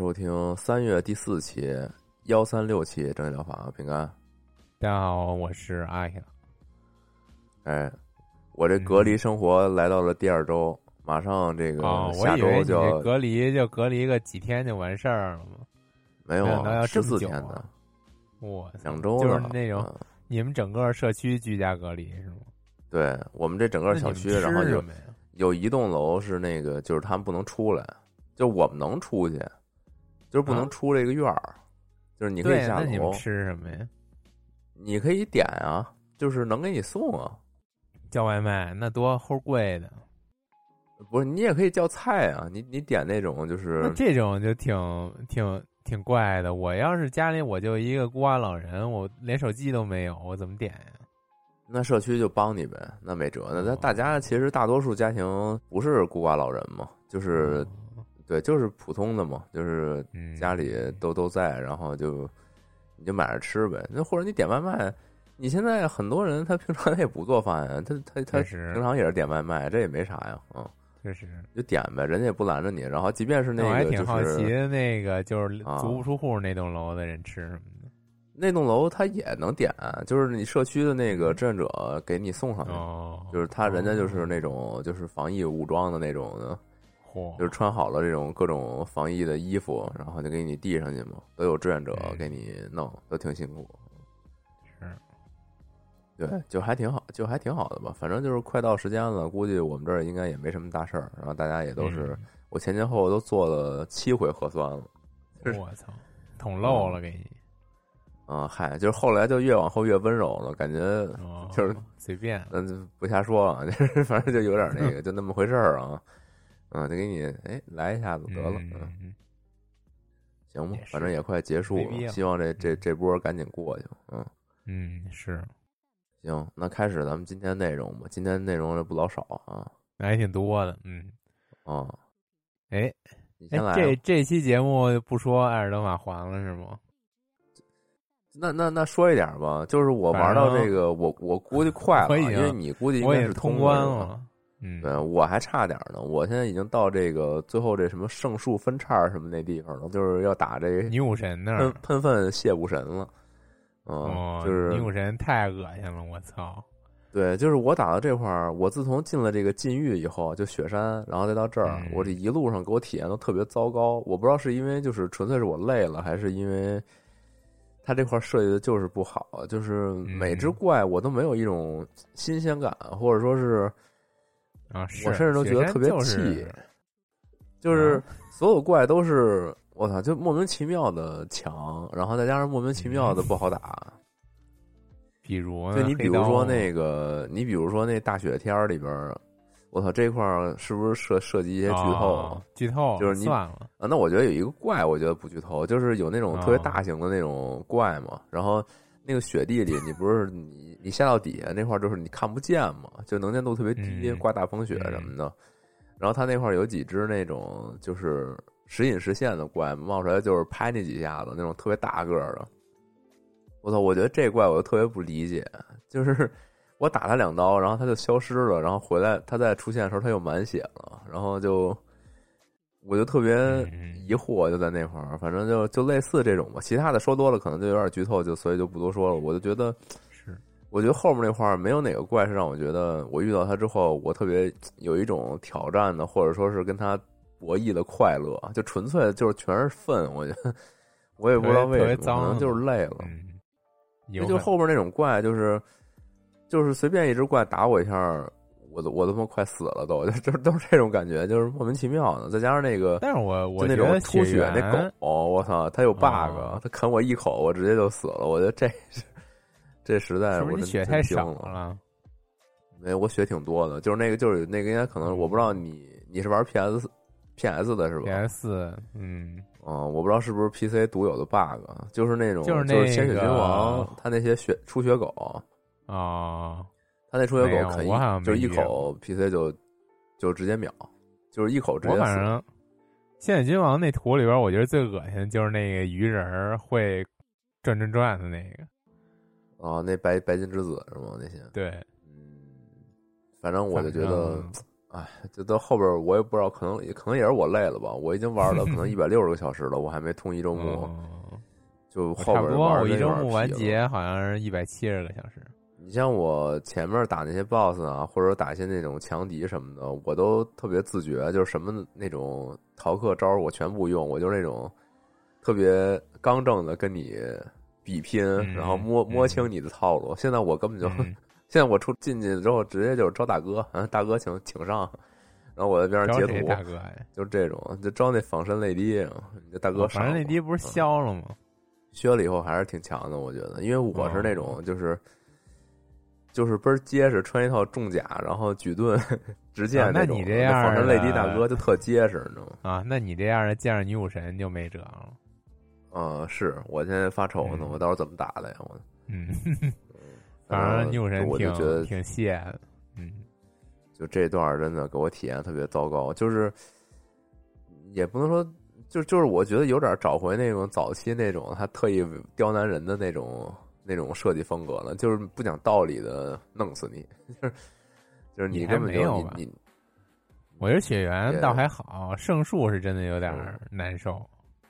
收听三月第四期幺三六期正念疗法，平安。大家好，我是阿阳。哎，我这隔离生活来到了第二周，马上这个下周就要、隔离就隔离个几天就完事儿了吗。没有没想到要十四天的，我操两周就是那种嗯你们整个社区居家隔离是吗？对我们这整个小区，然后有吃什么呀？有一栋楼是那个，就是他们不能出来，就我们能出去，就是不能啊出这个院儿，就是你可以对，下那你们楼，吃什么呀？你可以点啊，就是能给你送啊，叫外卖那多齁贵的。不是你也可以叫菜啊，你你点那种就是这种就挺挺挺怪的。我要是家里我就一个孤寡老人，我连手机都没有，我怎么点呀？那社区就帮你呗，那没辙。那哦大家其实大多数家庭不是孤寡老人嘛，就是对，就是普通的嘛，就是嗯家里都都在，然后就你就买着吃呗。那或者你点外卖，你现在很多人他平常他也不做饭呀，他他他平常也是点外卖，这也没啥呀，嗯，确实。就点呗，人家也不拦着你。然后即便是那我还挺个就是好奇的，那个就是啊足不出户那栋楼的人吃什么的。那栋楼他也能点，就是你社区的那个志愿者给你送上去。哦，就是他人家就是那种就是防疫武装的那种的，嚯，就是穿好了这种各种防疫的衣服，然后就给你递上去嘛，都有志愿者嗯给你弄，都挺辛苦。是对，就还挺好，就还挺好的吧。反正就是快到时间了，估计我们这儿应该也没什么大事儿。然后大家也都是，我前前后后都做了七回核酸了。嗯我操，捅漏了给你，啊、嗨，就是后来就越往后越温柔了，感觉哦就是随便，嗯不瞎说了，就是反正就有点那个，就那么回事儿啊。嗯，就给你哎来一下子得了，嗯行吧反正也快结束了，希望这这这波赶紧过去。嗯，嗯，是，行，那开始咱们今天内容吧。今天内容也不老少啊。那还挺多的，嗯，啊，哎你先来哎，这。这期节目不说艾尔登法环了是吗？那那那说一点吧，就是我玩到这个，我我估计快了，因为你估计应该是通关了。了，嗯，对，我还差点呢。我现在已经到这个最后这什么圣树分叉什么那地方了，就是要打这个女武神那喷儿，喷粪谢武神了。嗯，哦，就是女武神太恶心了，我操！对，就是我打到这块儿，我自从进了这个禁域以后，就雪山，然后再到这儿，嗯我这一路上给我体验都特别糟糕。我不知道是因为就是纯粹是我累了，还是因为它这块设计的就是不好，就是每只嗯怪我都没有一种新鲜感，或者说是啊，我甚至都觉得特别气就是，就是啊所有怪都是我操，就莫名其妙的强，然后再加上莫名其妙的不好打。比如呢就你比如说那个，你比如说那大雪天儿里边，我操，这块儿是不是涉涉及一些剧透？剧透就是你算了，啊，那我觉得有一个怪，我觉得不剧透，就是有那种特别哦大型的那种怪嘛。然后那个雪地里，你不是你你下到底下那块儿，就是你看不见嘛，就能见度特别低，嗯刮大风雪什么的。然后他那块儿有几只那种就是时隐时现的怪，冒出来就是拍你几下子，那种特别大个儿的。我操！我觉得这怪我就特别不理解，就是我打他两刀，然后他就消失了，然后回来他再出现的时候他又满血了，然后就我就特别嗯疑惑，就在那块儿，反正就就类似这种吧。其他的说多了可能就有点剧透，就所以就不多说了。我就觉得，是我觉得后面那块儿没有哪个怪是让我觉得我遇到他之后我特别有一种挑战的，或者说是跟他博弈的快乐，就纯粹就是全是粪。我觉得我也不知道为什么，可能就是累了。嗯，就后边那种怪，就是就是随便一只怪打我一下。我都我他妈快死了都，就都是这种感觉，就是莫名其妙的。再加上那个，但是我我那种吐血那狗，我操，它有 bug，它啃我一口，我直接就死了。我觉得这这实在是，我血太少了。没，我血挺多的，就是那个，就是那个，应该可能我不知道你你是玩 PS PS 的是吧？PS，嗯，哦，我不知道是不是 PC 独有的 bug，就是那种就是那个鲜血君王，他那些血出血狗啊。他那出血狗啃一就一口 PC 就就直接秒，就是一口直接死。反正《仙剑君王》那图里边，我觉得最恶心的就是那个鱼人会转转转的那个。哦，那白白金之子是吗？那些对，嗯，反正我就觉得，哎，就到后边我也不知道，可能可能也是我累了吧。我已经玩了可能一百六十个小时了，我还没通一周目，就后边我一周目完结好像是一百七十个小时。你像我前面打那些 BOSS 啊，或者打一些那种强敌什么的，我都特别自觉，就是什么那种逃课招我全部用，我就那种特别刚正的跟你比拼，然后摸摸清你的套路。现在我根本就，现在我出进去之后，直接就是招大哥，大哥请请上，然后我在边上截图，大哥就这种，就招那仿神泪滴，这大哥仿神泪滴不是削了吗？削了以后还是挺强的，我觉得，因为我是那种就是。就是倍儿结实，穿一套重甲，然后举盾、直剑那你这样，仿神泪滴大哥就特结实，你知道吗？啊，那你这样的见着女武神就没辙了。嗯，是我现在发愁呢，我到时候怎么打的呀？我嗯，反正女武神我就觉得挺谢的。嗯，就这段真的给我体验特别糟糕，就是也不能说，就就是我觉得有点找回那种早期那种他特意刁难人的那种。那种设计风格了，就是不讲道理的弄死你，就是就是你根本就你你，我觉得血缘倒还好，圣树是真的有点难受。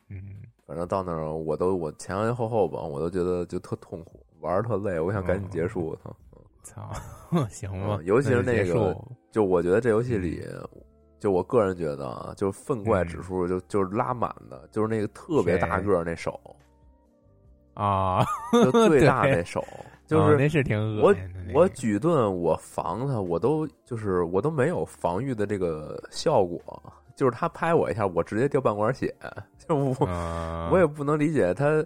嗯，反正到那儿我都我前前后后吧，我都觉得就特痛苦，玩儿特累，我想赶紧结束。操，操，行吧。尤其是那个，就我觉得这游戏里，就我个人觉得啊，就粪怪指数就就是拉满的，就是那个特别大个那手。啊，就最大那手，就是那是挺恶心的。我我举盾，我防他，我都就是我都没有防御的这个效果。就是他拍我一下，我直接掉半管血。就我我也不能理解他，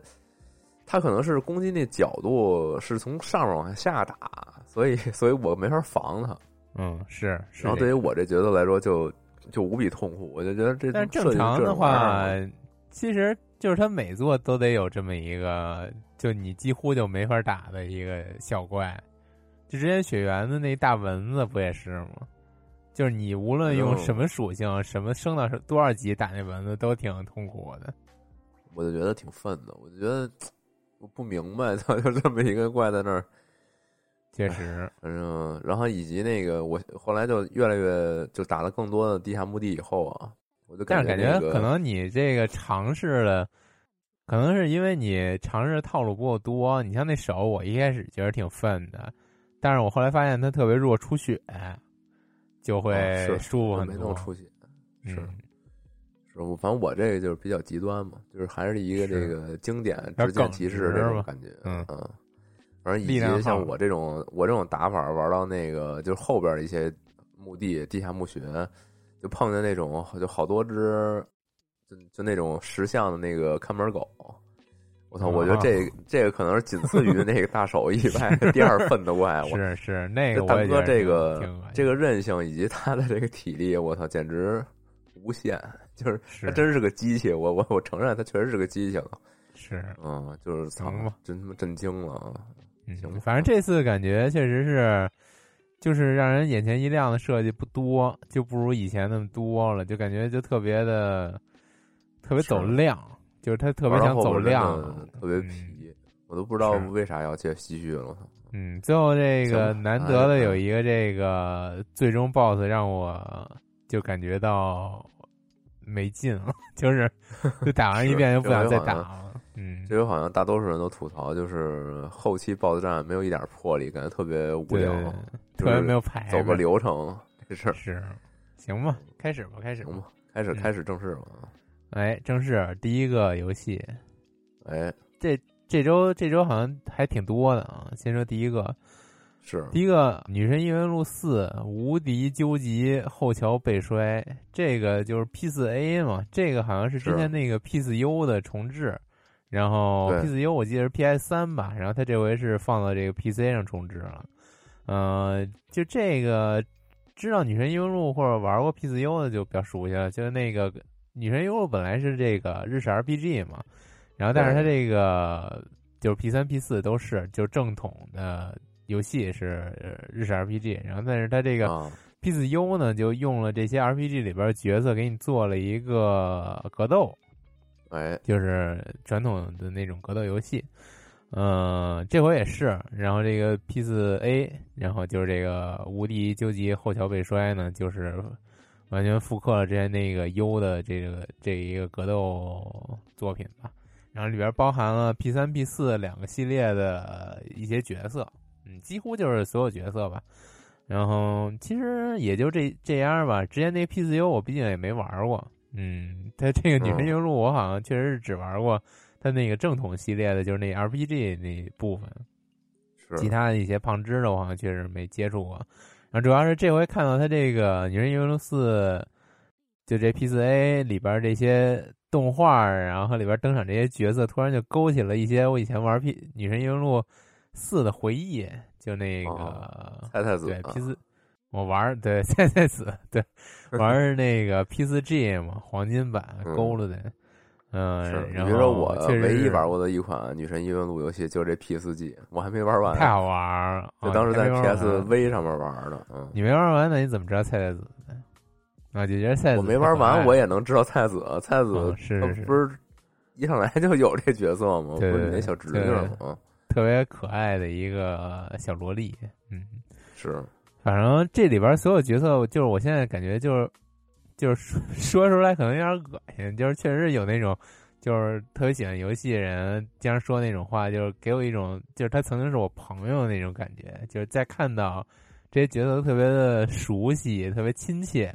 他可能是攻击那角度是从上面往下打，所以所以我没法防他。嗯，是。然后对于我这角色来说，就就无比痛苦。我就觉得这但正常的话，其实。就是他每座都得有这么一个，就你几乎就没法打的一个小怪，就之前雪原的那大蚊子不也是吗？就是你无论用什么属性、什么升到多少级打那蚊子，都挺痛苦的。我就觉得挺愤的，我就觉得我不明白，他就这么一个怪在那儿。确实，反正然后以及那个，我后来就越来越就打了更多的地下墓地以后啊。我就但是感觉可能你这个尝试了，可能是因为你尝试的套路不够多。你像那手，我一开始觉得挺愤的，但是我后来发现它特别弱，出血就会舒服很多。出血是是，我反正我这个就是比较极端嘛，就是还是一个这个经典直剑骑士这种感觉。嗯嗯，反正以及像我这种我这种打法玩到那个就是后边一些墓地、地下墓穴。就碰见那种就好多只，就就那种石像的那个看门狗，我操！我觉得这这个可能是仅次于那个大手以外 第二份的怪物。是是，那个大哥这个这个韧性以及他的这个体力，我操，简直无限！就是他真是个机器，我我我承认他确实是个机器了。是，嗯，就是操，真他妈震惊了。行，反正这次感觉确实是。就是让人眼前一亮的设计不多，就不如以前那么多了，就感觉就特别的，特别走量，就是他特别想走量，特别皮，我都不知道为啥要接唏嘘了。嗯，最后这个难得的有一个这个最终 BOSS 让我就感觉到没劲了，就是就打完一遍就不想再打了。嗯，这回好像大多数人都吐槽，就是后期 BOSS 战没有一点魄力，感觉特别无聊，特别没有排，走个流程，这事是，行吧，开始吧，开始吧，开始嗯开始正式了，哎，正式第一个游戏，哎，这这周这周好像还挺多的啊。先说第一个，是。第一个《女神异闻录四：无敌究极后桥背摔》，这个就是 P 四 A 嘛，这个好像是之前那个 P 四 U 的重置，然后 P 四 U 我记得是 PS 三吧，然后它这回是放到这个 PC 上重置了。呃，就这个知道《女神异闻录》或者玩过 P 四 U 的就比较熟悉了，就是那个《女神优》本来是这个日式 RPG 嘛，然后但是它这个就是 P 三 P 四都是就正统的游戏是呃日式 RPG，然后但是它这个啊，P 四 U 呢就用了这些 RPG 里边角色给你做了一个格斗，哎，就是传统的那种格斗游戏。嗯，这回也是，然后这个 P 四 A，然后就是这个无敌究极后桥被摔呢，就是完全复刻了之前那个 U 的这个这一个格斗作品吧。然后里边包含了 P 三、P 四两个系列的一些角色，嗯，几乎就是所有角色吧。然后其实也就这这样吧。之前那 P 四 U 我毕竟也没玩过，嗯，它这个女神异闻录我好像确实是只玩过它那个正统系列的，就是那 RPG 那部分，是其他的一些胖枝的我好像确实没接触过。然后主要是这回看到他这个《女神异闻录四》，就这 P 四 A 里边这些动画，然后和里边登场这些角色，突然就勾起了一些我以前玩 P《女神异闻录四》的回忆，就那个。哦菜菜子对啊 P 四，我玩对 菜菜子对玩儿那个 P 四 G 嘛，黄金版嗯勾了的，嗯，是，然后你别说我唯一玩过的一款《女神异闻录》游戏就是这 P 四 G，我还没玩完，太好玩了，就啊当时在 PSV 上面玩的，嗯，你没玩完，那你怎么知道菜菜子呢？啊，就觉得菜菜子我没玩完，我也能知道菜子，菜子嗯是是不是一上来就有这角色吗？不对对是你那小侄女吗？嗯，特别可爱的一个小萝莉，嗯，是，反正这里边所有角色，就是我现在感觉就是就是说 说出来可能有点恶心，就是确实有那种就是特别喜欢游戏的人经常说那种话，就是给我一种就是他曾经是我朋友的那种感觉，就是在看到这些角色都特别的熟悉，特别亲切。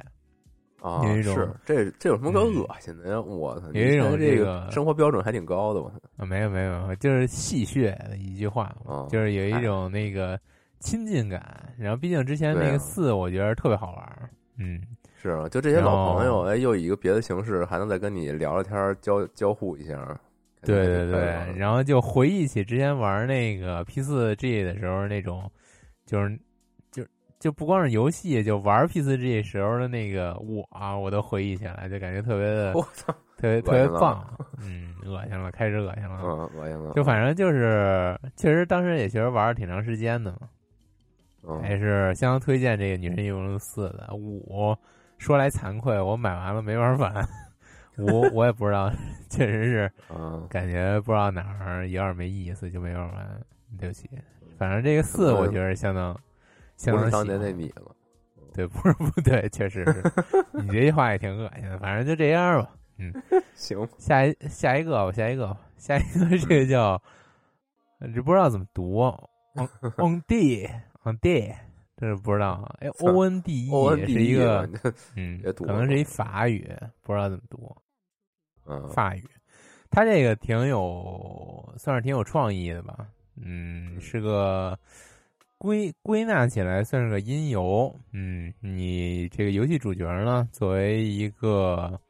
啊，有一种是这这有什么可嗯恶心的呀？我操，有一种这这个生活标准还挺高的，我操啊，没有没有，就是戏谑的一句话就是有一种那个亲近感。然后毕竟之前那个四，我觉得特别好玩儿，嗯。是啊，就这些老朋友，哎，又以一个别的形式，还能再跟你聊聊天儿，交交互一下，对对对然后就回忆起之前玩那个 P 四 G 的时候那种，就是就就不光是游戏，就玩 P 四 G 时候的那个我啊，我都回忆起来，就感觉特别的我操，特别特别棒，嗯，恶心了，开始恶心了，嗯，恶心了，就反正就是确实当时也确实玩了挺长时间的嘛，嗯。还是相当推荐这个《女神异闻录四》的。五说来惭愧，我买完了没玩完，我我也不知道，确实是。嗯，感觉不知道哪儿有点没意思，就没玩完。对不起，反正这个四我觉得相当相当当年那你了，对，不是不对，确实是你这句话也挺恶心的。反正就这样吧。嗯 行，下一下一个吧，下一个吧，下一个这个叫这不知道怎么读，on on d on d，这是不知道啊。哎，o n d e D 是一 E 个嗯可能是一法语，不知道怎么读。嗯，法语，他这个挺有，算是挺有创意的吧。嗯，是个归归纳起来算是个音游。嗯，你这个游戏主角呢，作为一个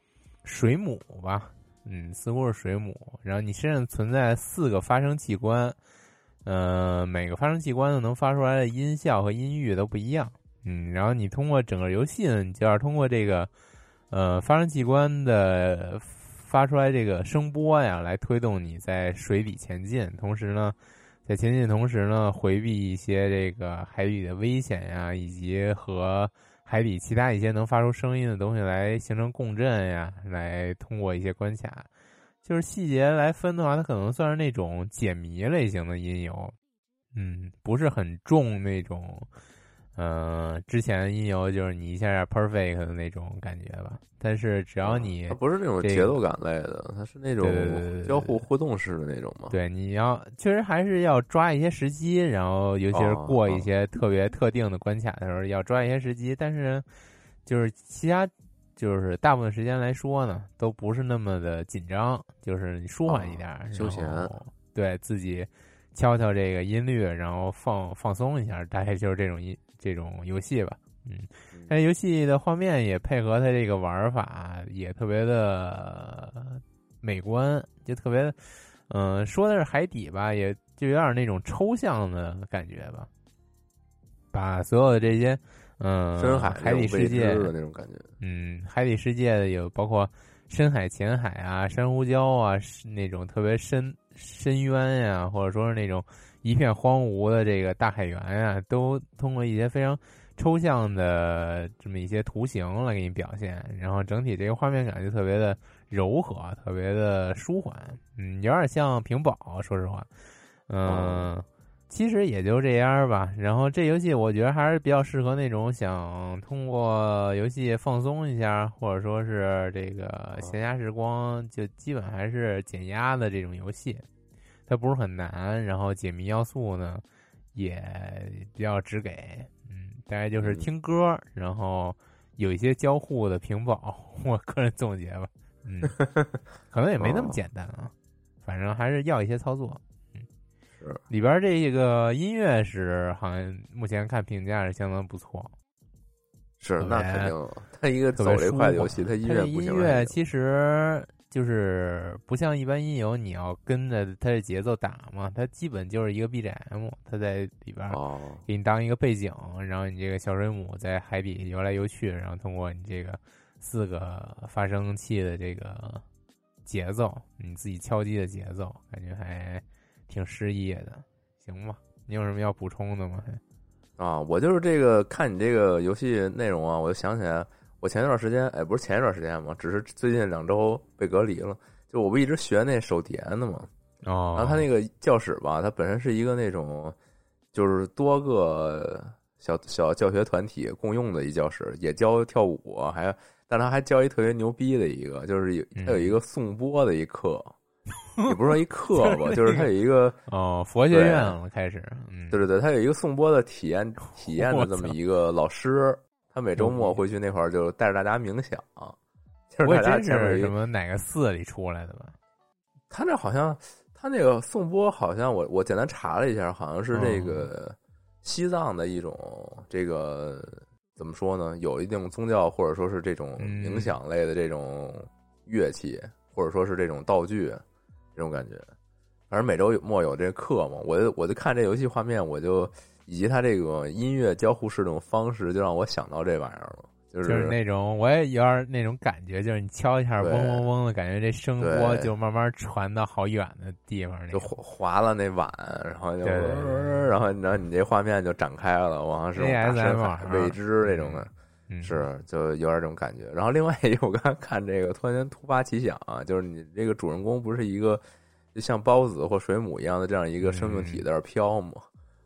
水母吧，嗯，似乎是水母。然后你身上存在四个发声器官，呃，每个发声器官呢能发出来的音效和音域都不一样。嗯，然后你通过整个游戏呢，你就要通过这个呃发声器官的发出来这个声波呀，来推动你在水底前进。同时呢，在前进的同时呢，回避一些这个海底的危险呀，以及和海底其他一些能发出声音的东西来形成共振呀，来通过一些关卡。就是细节来分的话，它可能算是那种解谜类型的音游，嗯，不是很重那种，呃，之前的音游就是你一下下 perfect 的那种感觉吧。但是只要你它不是那种节奏感类的，它是那种交互互动式的那种嘛。对，你要确实还是要抓一些时机，然后尤其是过一些特别特定的关卡的时候，要抓一些时机。但是就是其他，就是大部分时间来说呢，都不是那么的紧张，就是你舒缓一点，哦休闲对自己敲敲这个音律，然后放放松一下，大概就是这种音这种游戏吧。嗯，但游戏的画面也配合它这个玩法，也特别的美观，就特别，嗯、说的是海底吧，也就有点那种抽象的感觉吧，把所有的这些，嗯、深海海底世界的那种感觉。嗯，海底世界的有包括深海、浅海啊、珊瑚礁啊，是那种特别深深渊呀、或者说是那种一片荒芜的这个大海原呀、都通过一些非常抽象的这么一些图形来给你表现，然后整体这个画面感就特别的柔和，特别的舒缓，嗯，有点像屏保，说实话，嗯。哦其实也就这样吧。然后这游戏我觉得还是比较适合那种想通过游戏放松一下，或者说是这个闲暇时光，就基本还是减压的这种游戏。它不是很难，然后解谜要素呢也比较直给，嗯，大概就是嗯听歌，然后有一些交互的屏保，我个人总结吧，嗯，可能也没那么哦简单啊，反正还是要一些操作。是里边这个音乐是好像目前看评价是相当不错，是那肯定，它一个走这块的游戏，它音乐音乐其实就是不像一般音游，你要跟着它的节奏打嘛，它基本就是一个 BGM，它在里边哦，给你当一个背景，然后你这个小水母在海底游来游去，然后通过你这个四个发声器的这个节奏，你自己敲击的节奏，感觉还挺诗意的，行吧？你有什么要补充的吗？还啊，我就是这个看你这个游戏内容啊，我就想起来，我前一段时间，哎，不是前一段时间嘛，只是最近两周被隔离了。就我不一直学那手碟呢嘛，哦，然后他那个教室吧，它本身是一个那种，就是多个小小教学团体共用的一教室，也教跳舞，还但他还教一特别牛逼的一个，就是有他有一个颂钵的一课，也不是说一课吧，就是他有一个。哦，佛学院了，开始，嗯，对对对，他有一个颂钵的体验体验的这么一个老师，他每周末牛逼会去那块儿就带着大家冥想，就是大家我也真前面有一是什么哪个寺里出来的吧？他那好像他那个颂钵好像我我简单查了一下，好像是这哦个西藏的一种这个怎么说呢？有一定宗教或者说是这种嗯冥想类的这种乐器，或者说是这种道具这种感觉。反正每周末有这个课嘛，我就我就看这游戏画面，我就以及它这个音乐交互式这种方式，就让我想到这玩意儿了，就就是是那种，我也有点那种感觉，就是你敲一下，嗡嗡嗡的感觉，这声波就慢慢传到好远的地方就种。划划了那碗，然后就，然后然后你这画面就展开了，往上是 ASMR 未知这种的，嗯，是就有点这种感觉。然后另外一个，我刚才看这个，突然间突发奇想啊，就是你这个主人公不是一个就像孢子或水母一样的这样一个生命体在那飘吗？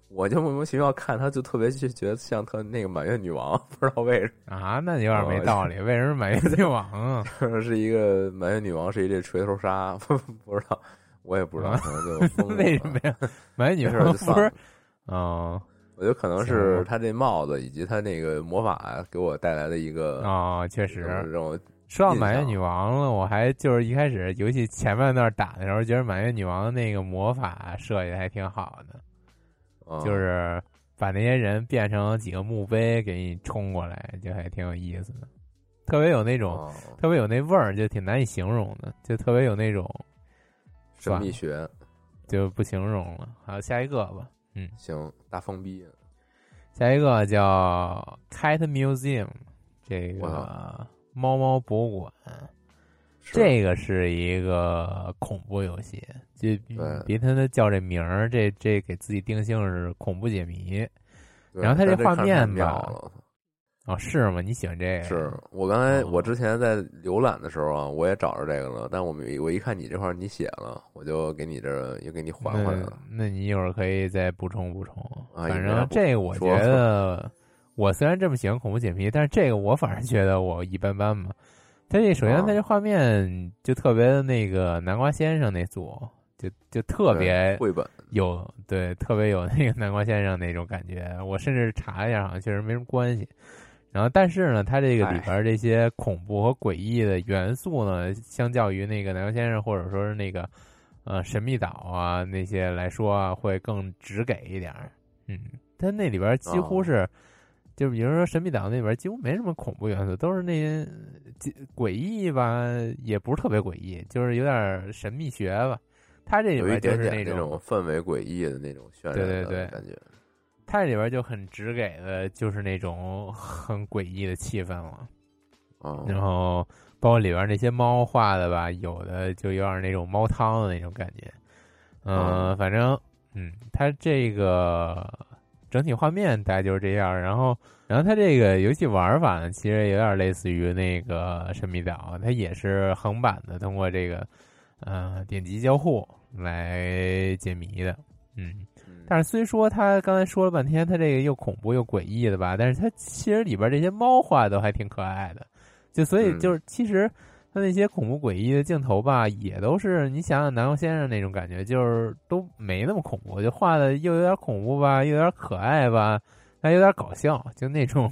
我就莫名其妙看他，就特别就觉得像特那个满月女王，不知道为什么啊，那有点没哦道理。为什么满月女王啊？么是一个满月女王是一这锤头鲨，不知道，我也不知道，啊可能就疯了为什么呀？满月女王不是就算了？哦我觉得可能是他这帽子以及他那个魔法给我带来的一个哦，确实。让我说到满月女王了，我还就是一开始游戏前半段打的时候，觉得满月女王的那个魔法设计的还挺好的，嗯就是把那些人变成几个墓碑给你冲过来，就还挺有意思的，特别有那种、哦特别有那味儿，就挺难以形容的，就特别有那种神秘学就不形容了。好，下一个吧，行大封闭，下一个叫 Cat Museum，这个猫猫博物馆。这个是一个恐怖游戏，就比对比他妈叫这名儿，这这给自己定性是恐怖解谜。然后它这画面吧了。哦，是吗？你喜欢这个？是我刚才哦我之前在浏览的时候啊，我也找着这个了，但我没我一看你这块你写了，我就给你这儿也给你还回来了。那那你一会儿可以再补充补充。啊反正这个我觉得，我虽然这么喜欢恐怖解谜，但是这个我反而觉得我一般般嘛。它这首先啊它这画面就特别的那个南瓜先生那组，就就特别绘本，有对特别有那个南瓜先生那种感觉。我甚至查一下，好像确实没什么关系。然后但是呢，它这个里哎边这些恐怖和诡异的元素呢，相较于那个南洋先生或者说是那个呃神秘岛啊那些来说啊，会更直给一点儿。嗯，它那里边几乎哦是。就比如说《神秘岛》那里边几乎没什么恐怖元素，都是那些几诡异吧，也不是特别诡异，就是有点神秘学吧。它这里有一边就点点那种种氛围诡异的那种渲染对对对的感觉。它这里边就很直给的，就是那种很诡异的气氛了。哦，然后包括里边那些猫画的吧，有的就有点那种猫汤的那种感觉。嗯、哦反正嗯，它这个整体画面大概就是这样。然后，然后它这个游戏玩法呢，其实有点类似于那个神秘岛，它也是横版的，通过这个呃点击交互来解谜的。嗯。嗯但是虽说他刚才说了半天，他这个又恐怖又诡异的吧，但是他其实里边这些猫画都还挺可爱的，就所以嗯。就是其实他那些恐怖诡异的镜头吧，也都是你想想南宫先生那种感觉，就是都没那么恐怖，就画的又有点恐怖吧，又有点可爱吧，还有点搞笑，就那种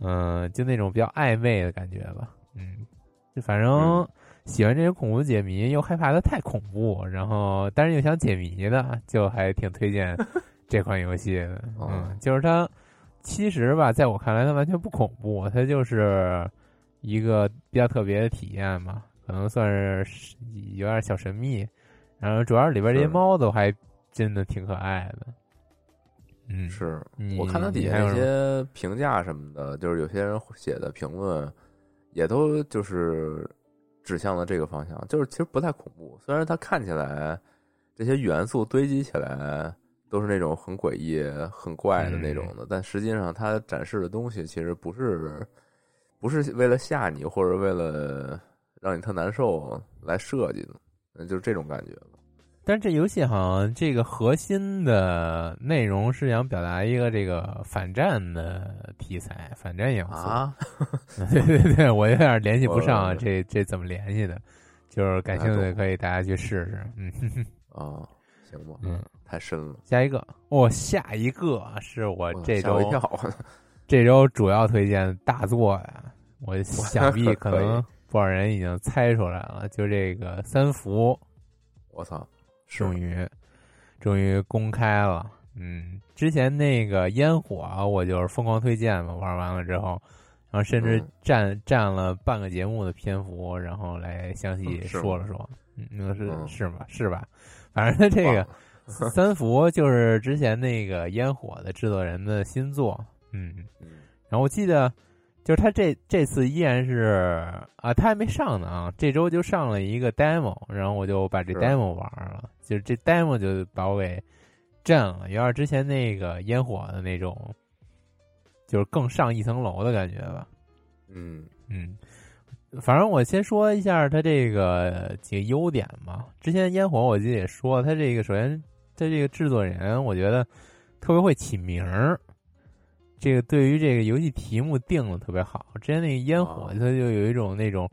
嗯、就那种比较暧昧的感觉吧，嗯，就反正。嗯喜欢这些恐怖解谜，又害怕它太恐怖，然后但是又想解谜的，就还挺推荐 这款游戏的。哦嗯，就是它其实吧，在我看来，它完全不恐怖，它就是一个比较特别的体验嘛，可能算是有点小神秘。然后主要是里边这些猫都还真的挺可爱的。嗯，是我看它底下有些评价什么的，就是有些人写的评论，也都就是指向了这个方向，就是其实不太恐怖。虽然它看起来这些元素堆积起来都是那种很诡异、很怪的那种嗯的，但实际上它展示的东西其实不是不是为了吓你或者为了让你特难受来设计的，那，就是这种感觉吧。但是这游戏好像这个核心的内容是想表达一个这个反战的题材，反战元素。啊，对对对，我有点联系不上我这这怎么联系的，就是感兴趣的可以大家去试试。嗯哼哼 啊，行吧，嗯，太深了，下一个哦，下一个是我我这周。这周主要推荐大作呀，我想必可能不少人已经猜出来了，就这个三伏我操，是终于终于公开了。嗯，之前那个烟火啊我就是疯狂推荐嘛，玩完了之后，然后甚至嗯占占了半个节目的篇幅，然后来详细说了说。嗯，那是嗯是吧？是吧？反正他这个三伏就是之前那个烟火的制作人的新作。嗯，嗯然后我记得，就是他这这次依然是啊，他还没上呢啊，这周就上了一个 demo，然后我就把这 demo 玩了，就是这 demo 就把我给震了，有点之前那个烟火的那种，就是更上一层楼的感觉吧。嗯嗯，反正我先说一下它这个几个优点嘛。之前烟火我记得也说，它这个首先它这个制作人，我觉得特别会起名儿。这个对于这个游戏题目定的特别好。之前那个烟火，哦它就有一种那种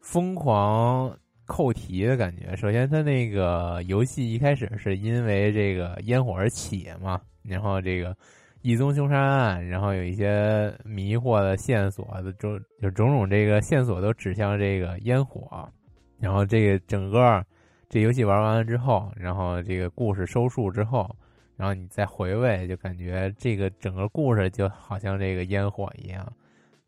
疯狂扣题的感觉。首先，它那个游戏一开始是因为这个烟火而起嘛，然后这个一宗凶杀案，然后有一些迷惑的线索的种，就种种这个线索都指向这个烟火。然后这个整个这游戏玩完了之后，然后这个故事收束之后。然后你再回味，就感觉这个整个故事就好像这个烟火一样，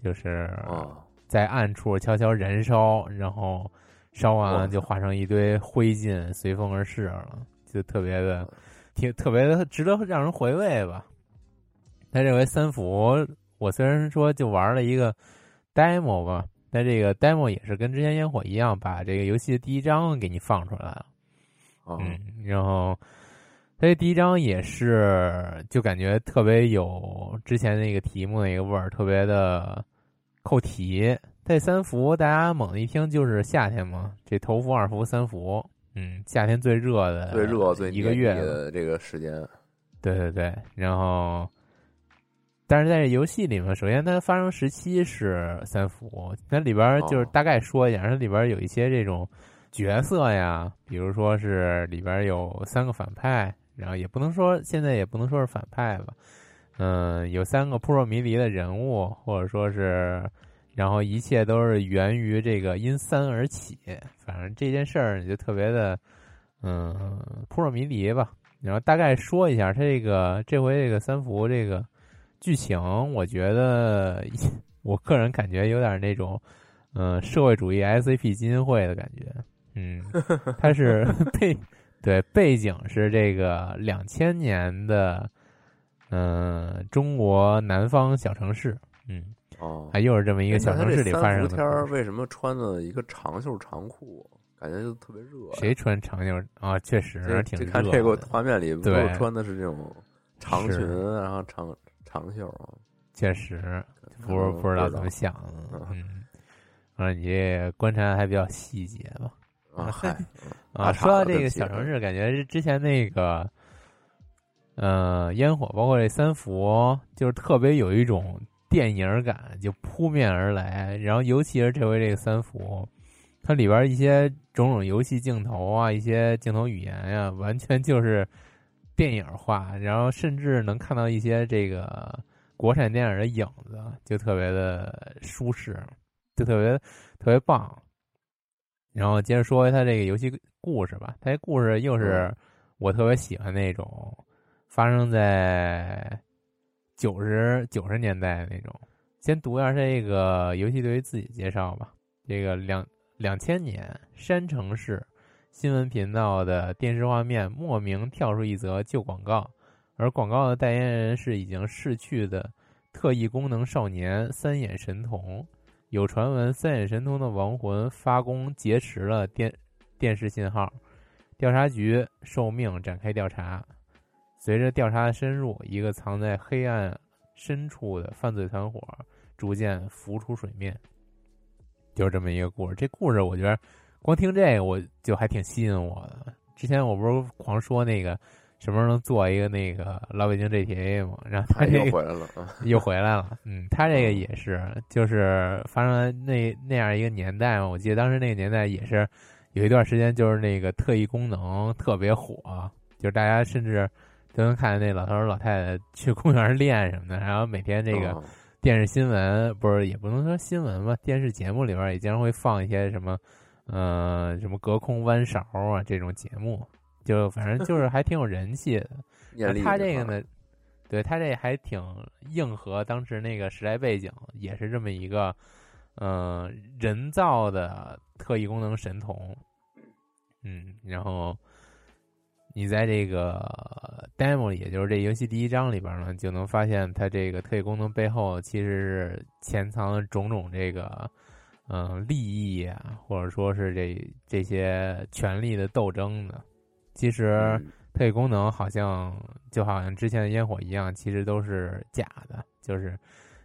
就是哦在暗处悄悄燃烧，然后烧完了就化成一堆灰烬，随风而逝了，就特别的挺特别的值得让人回味吧。他认为三伏，我虽然说就玩了一个 demo 吧，但这个 demo 也是跟之前烟火一样，把这个游戏的第一章给你放出来了。哦嗯，然后它这第一章也是，就感觉特别有之前那个题目那个味儿，特别的扣题。这三伏大家猛的一听就是夏天嘛，这头伏、二伏、三伏，嗯，夏天最热的最热最一个月的这个时间，对对对，然后，但是在这游戏里面，首先它发生时期是三伏，它里边就是哦大概说一下，它里边有一些这种角色呀，比如说是里边有三个反派，然后也不能说现在也不能说是反派吧，嗯，有三个扑朔迷离的人物，或者说是，然后一切都是源于这个因三而起。反正这件事儿就特别的，嗯，扑朔迷离吧。然后大概说一下他这个这回这个三伏这个剧情，我觉得我个人感觉有点那种，嗯，社会主义 SCP 基金会的感觉。嗯，它是背对背景是这个两千年的，嗯，中国南方小城市。嗯，哦，还又是这么一个小城市里发生的。天儿为什么穿的一个长袖长裤？感觉就特别热。谁穿长袖啊？确实挺热。看这个画面里，对，穿的是这种长裙，然后长长袖。确实，不是不知道怎么想的。嗯，啊，你这观察还比较细节吧？啊嗨，啊，说到这个小城市，感觉是之前那个，呃，烟火，包括这三伏，就是特别有一种电影感，就扑面而来。然后，尤其是这回这个三伏，它里边一些种种游戏镜头啊，一些镜头语言呀，完全就是电影化。然后，甚至能看到一些这个国产电影的影子，就特别的舒适，就特别特别棒。然后接着说他这个游戏故事吧，他这故事又是我特别喜欢那种发生在九十九十年代那种。先读一下这个游戏对于自己介绍吧。这个两两千年山城市新闻频道的电视画面莫名跳出一则旧广告，而广告的代言人是已经逝去的特异功能少年三眼神童。有传闻，三眼神童的亡魂发功劫持了电电视信号，调查局受命展开调查。随着调查的深入，一个藏在黑暗深处的犯罪团伙逐渐浮出水面。就是这么一个故事。这故事我觉得，光听这个我就还挺吸引我的。之前我不是狂说那个。什么时候能做一个那个老北京 GTA 嘛？然后他又回来了，又回来了。嗯，他这个也是，就是发生那那样一个年代嘛。我记得当时那个年代也是有一段时间，就是那个特异功能特别火，就是大家甚至都能看见那老头老太太去公园练什么的。然后每天这个电视新闻不是也不能说新闻吧，电视节目里边也经常会放一些什么，呃，什么隔空弯勺啊这种节目。就反正就是还挺有人气的，他这个呢，对他这还挺硬核当时那个时代背景，也是这么一个，嗯，人造的特异功能神童，嗯，然后你在这个 demo 里，也就是这游戏第一章里边呢，就能发现它这个特异功能背后其实是潜藏了种种这个，嗯，利益啊，或者说是这这些权力的斗争的。其实特异功能好像就好像之前的烟火一样，其实都是假的。就是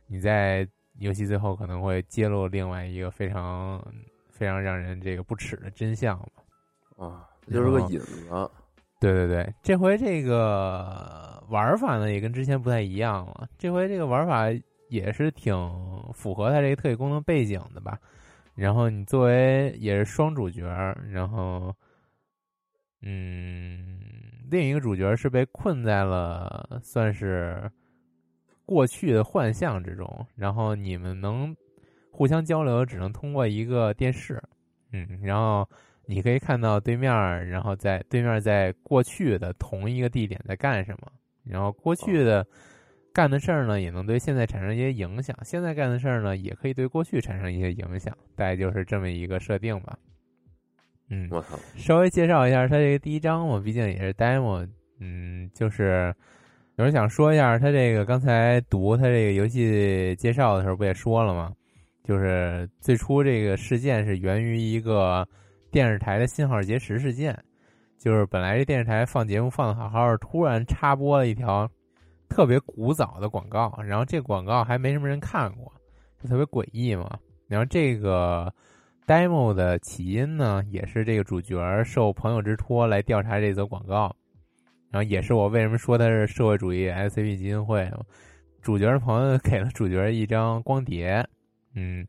你在游戏最后可能会揭露另外一个非常非常让人这个不耻的真相吧。啊，就是个引子。对对对，这回这个玩法呢也跟之前不太一样了。这回这个玩法也是挺符合它这个特异功能背景的吧。然后你作为也是双主角，然后。嗯，另一个主角是被困在了算是过去的幻象之中，然后你们能互相交流，只能通过一个电视。嗯，然后你可以看到对面，然后在对面在过去的同一个地点在干什么，然后过去的干的事儿呢，也能对现在产生一些影响；现在干的事儿呢，也可以对过去产生一些影响。大概就是这么一个设定吧。嗯，我操！稍微介绍一下它这个第一章嘛，毕竟也是 demo。嗯，就是有人想说一下他这个刚才读他这个游戏介绍的时候不也说了吗？就是最初这个事件是源于一个电视台的信号劫持事件，就是本来这电视台放节目放的好好的，突然插播了一条特别古早的广告，然后这广告还没什么人看过，就特别诡异嘛。然后这个。demo 的起因呢，也是这个主角受朋友之托来调查这则广告，然后也是我为什么说他是社会主义 SCP 基金会。主角的朋友给了主角一张光碟，嗯，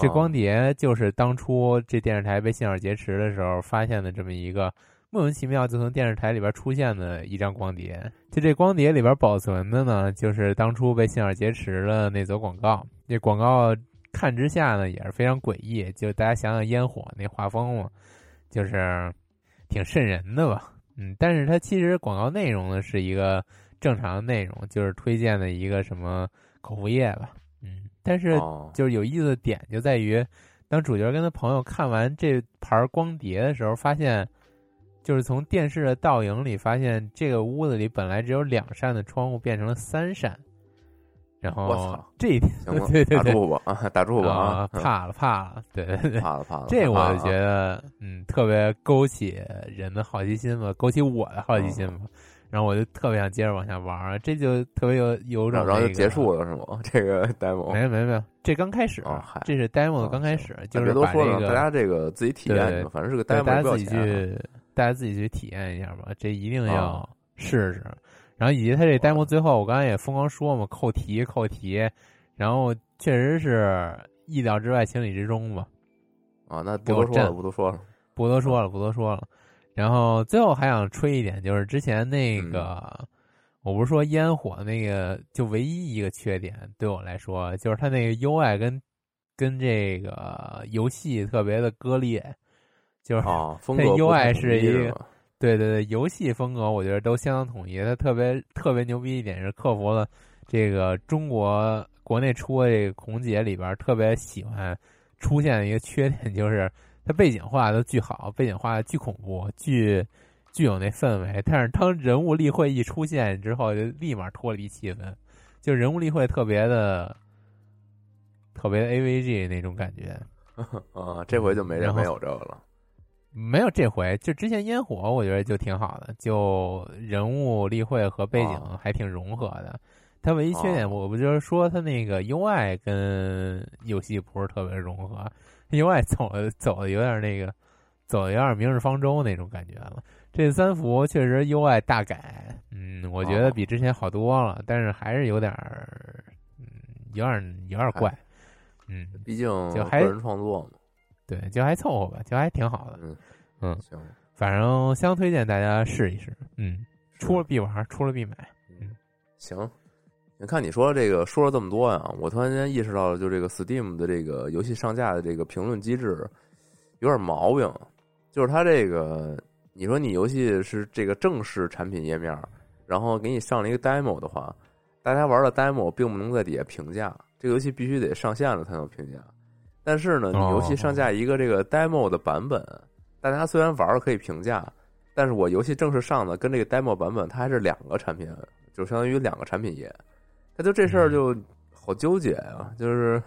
这光碟就是当初这电视台被信号劫持的时候发现的这么一个莫名其妙就从电视台里边出现的一张光碟。就这光碟里边保存的呢，就是当初被信号劫持的那则广告。这广告看之下呢，也是非常诡异。就大家想想烟火那画风嘛，就是挺瘆人的吧。嗯，但是它其实广告内容呢是一个正常的内容，就是推荐的一个什么口服液吧。嗯，但是哦。就是有意思的点就在于，当主角跟他朋友看完这盘光碟的时候，发现就是从电视的倒影里发现，这个屋子里本来只有两扇的窗户变成了三扇，然后我操这一点 对对对打住 吧啊，打住吧啊，嗯。怕了怕了，对对对，怕了怕了，这我就觉得，嗯，特别勾起人的好奇心吧，勾起我的好奇心吧。然后我就特别想接着往下玩儿，这就特别有有种、那个、然后就结束了是吗？这个 demo 没有没有没有，这刚开始，哦这是 demo 刚开始，就别是把这多说了，大家这个自己体验反正是个 demo，大家自己去，大家自己去体验一下吧，这一定要哦试试。然后以及他这 demo 最后，我刚才也疯狂说嘛，扣题扣题，然后确实是意料之外，情理之中吧。啊，那不多说了，不多说了。不多说了，不多说了。然后最后还想吹一点，就是之前那个，嗯我不是说烟火那个，就唯一一个缺点对我来说，就是它那个 UI 跟跟这个游戏特别的割裂，就是、啊，风它格 UI 统是一个对对对，游戏风格我觉得都相当统一。它特别特别牛逼一点是克服了这个中国国内出的这个空姐里边特别喜欢出现的一个缺点，就是它背景画的巨好，背景画的巨恐怖，巨具有那氛围。但是当人物例会一出现之后，就立马脱离气氛，就人物例会特别的特别的 AVG 那种感觉。啊，这回就没然后没有这个了。没有这回，就之前烟火，我觉得就挺好的，就人物例会和背景哦还挺融合的。它唯一缺点，哦我不就是说它那个 UI 跟游戏不是特别融合，UI 走的走的有点那个，走的有点明日方舟那种感觉了。这三幅确实 UI 大改，嗯，我觉得哦比之前好多了，但是还是有点儿，嗯，有点有点怪，嗯，毕竟就还个人创作嘛。对，就还凑合吧，就还挺好的。嗯嗯行，反正相推荐大家试一试，嗯，出了必玩，出了必买。嗯行。你看你说这个说了这么多呀，我突然间意识到了，就这个 Steam 的这个游戏上架的这个评论机制有点毛病，就是它这个你说你游戏是这个正式产品页面，然后给你上了一个 demo 的话，大家玩的 demo 并不能在底下评价，这个游戏必须得上线了才能评价。但是呢，你游戏上架一个这个 demo 的版本，大家虽然玩儿可以评价，但是我游戏正式上的跟这个 demo 版本它还是两个产品，就相当于两个产品页。它就这事儿就好纠结啊！就是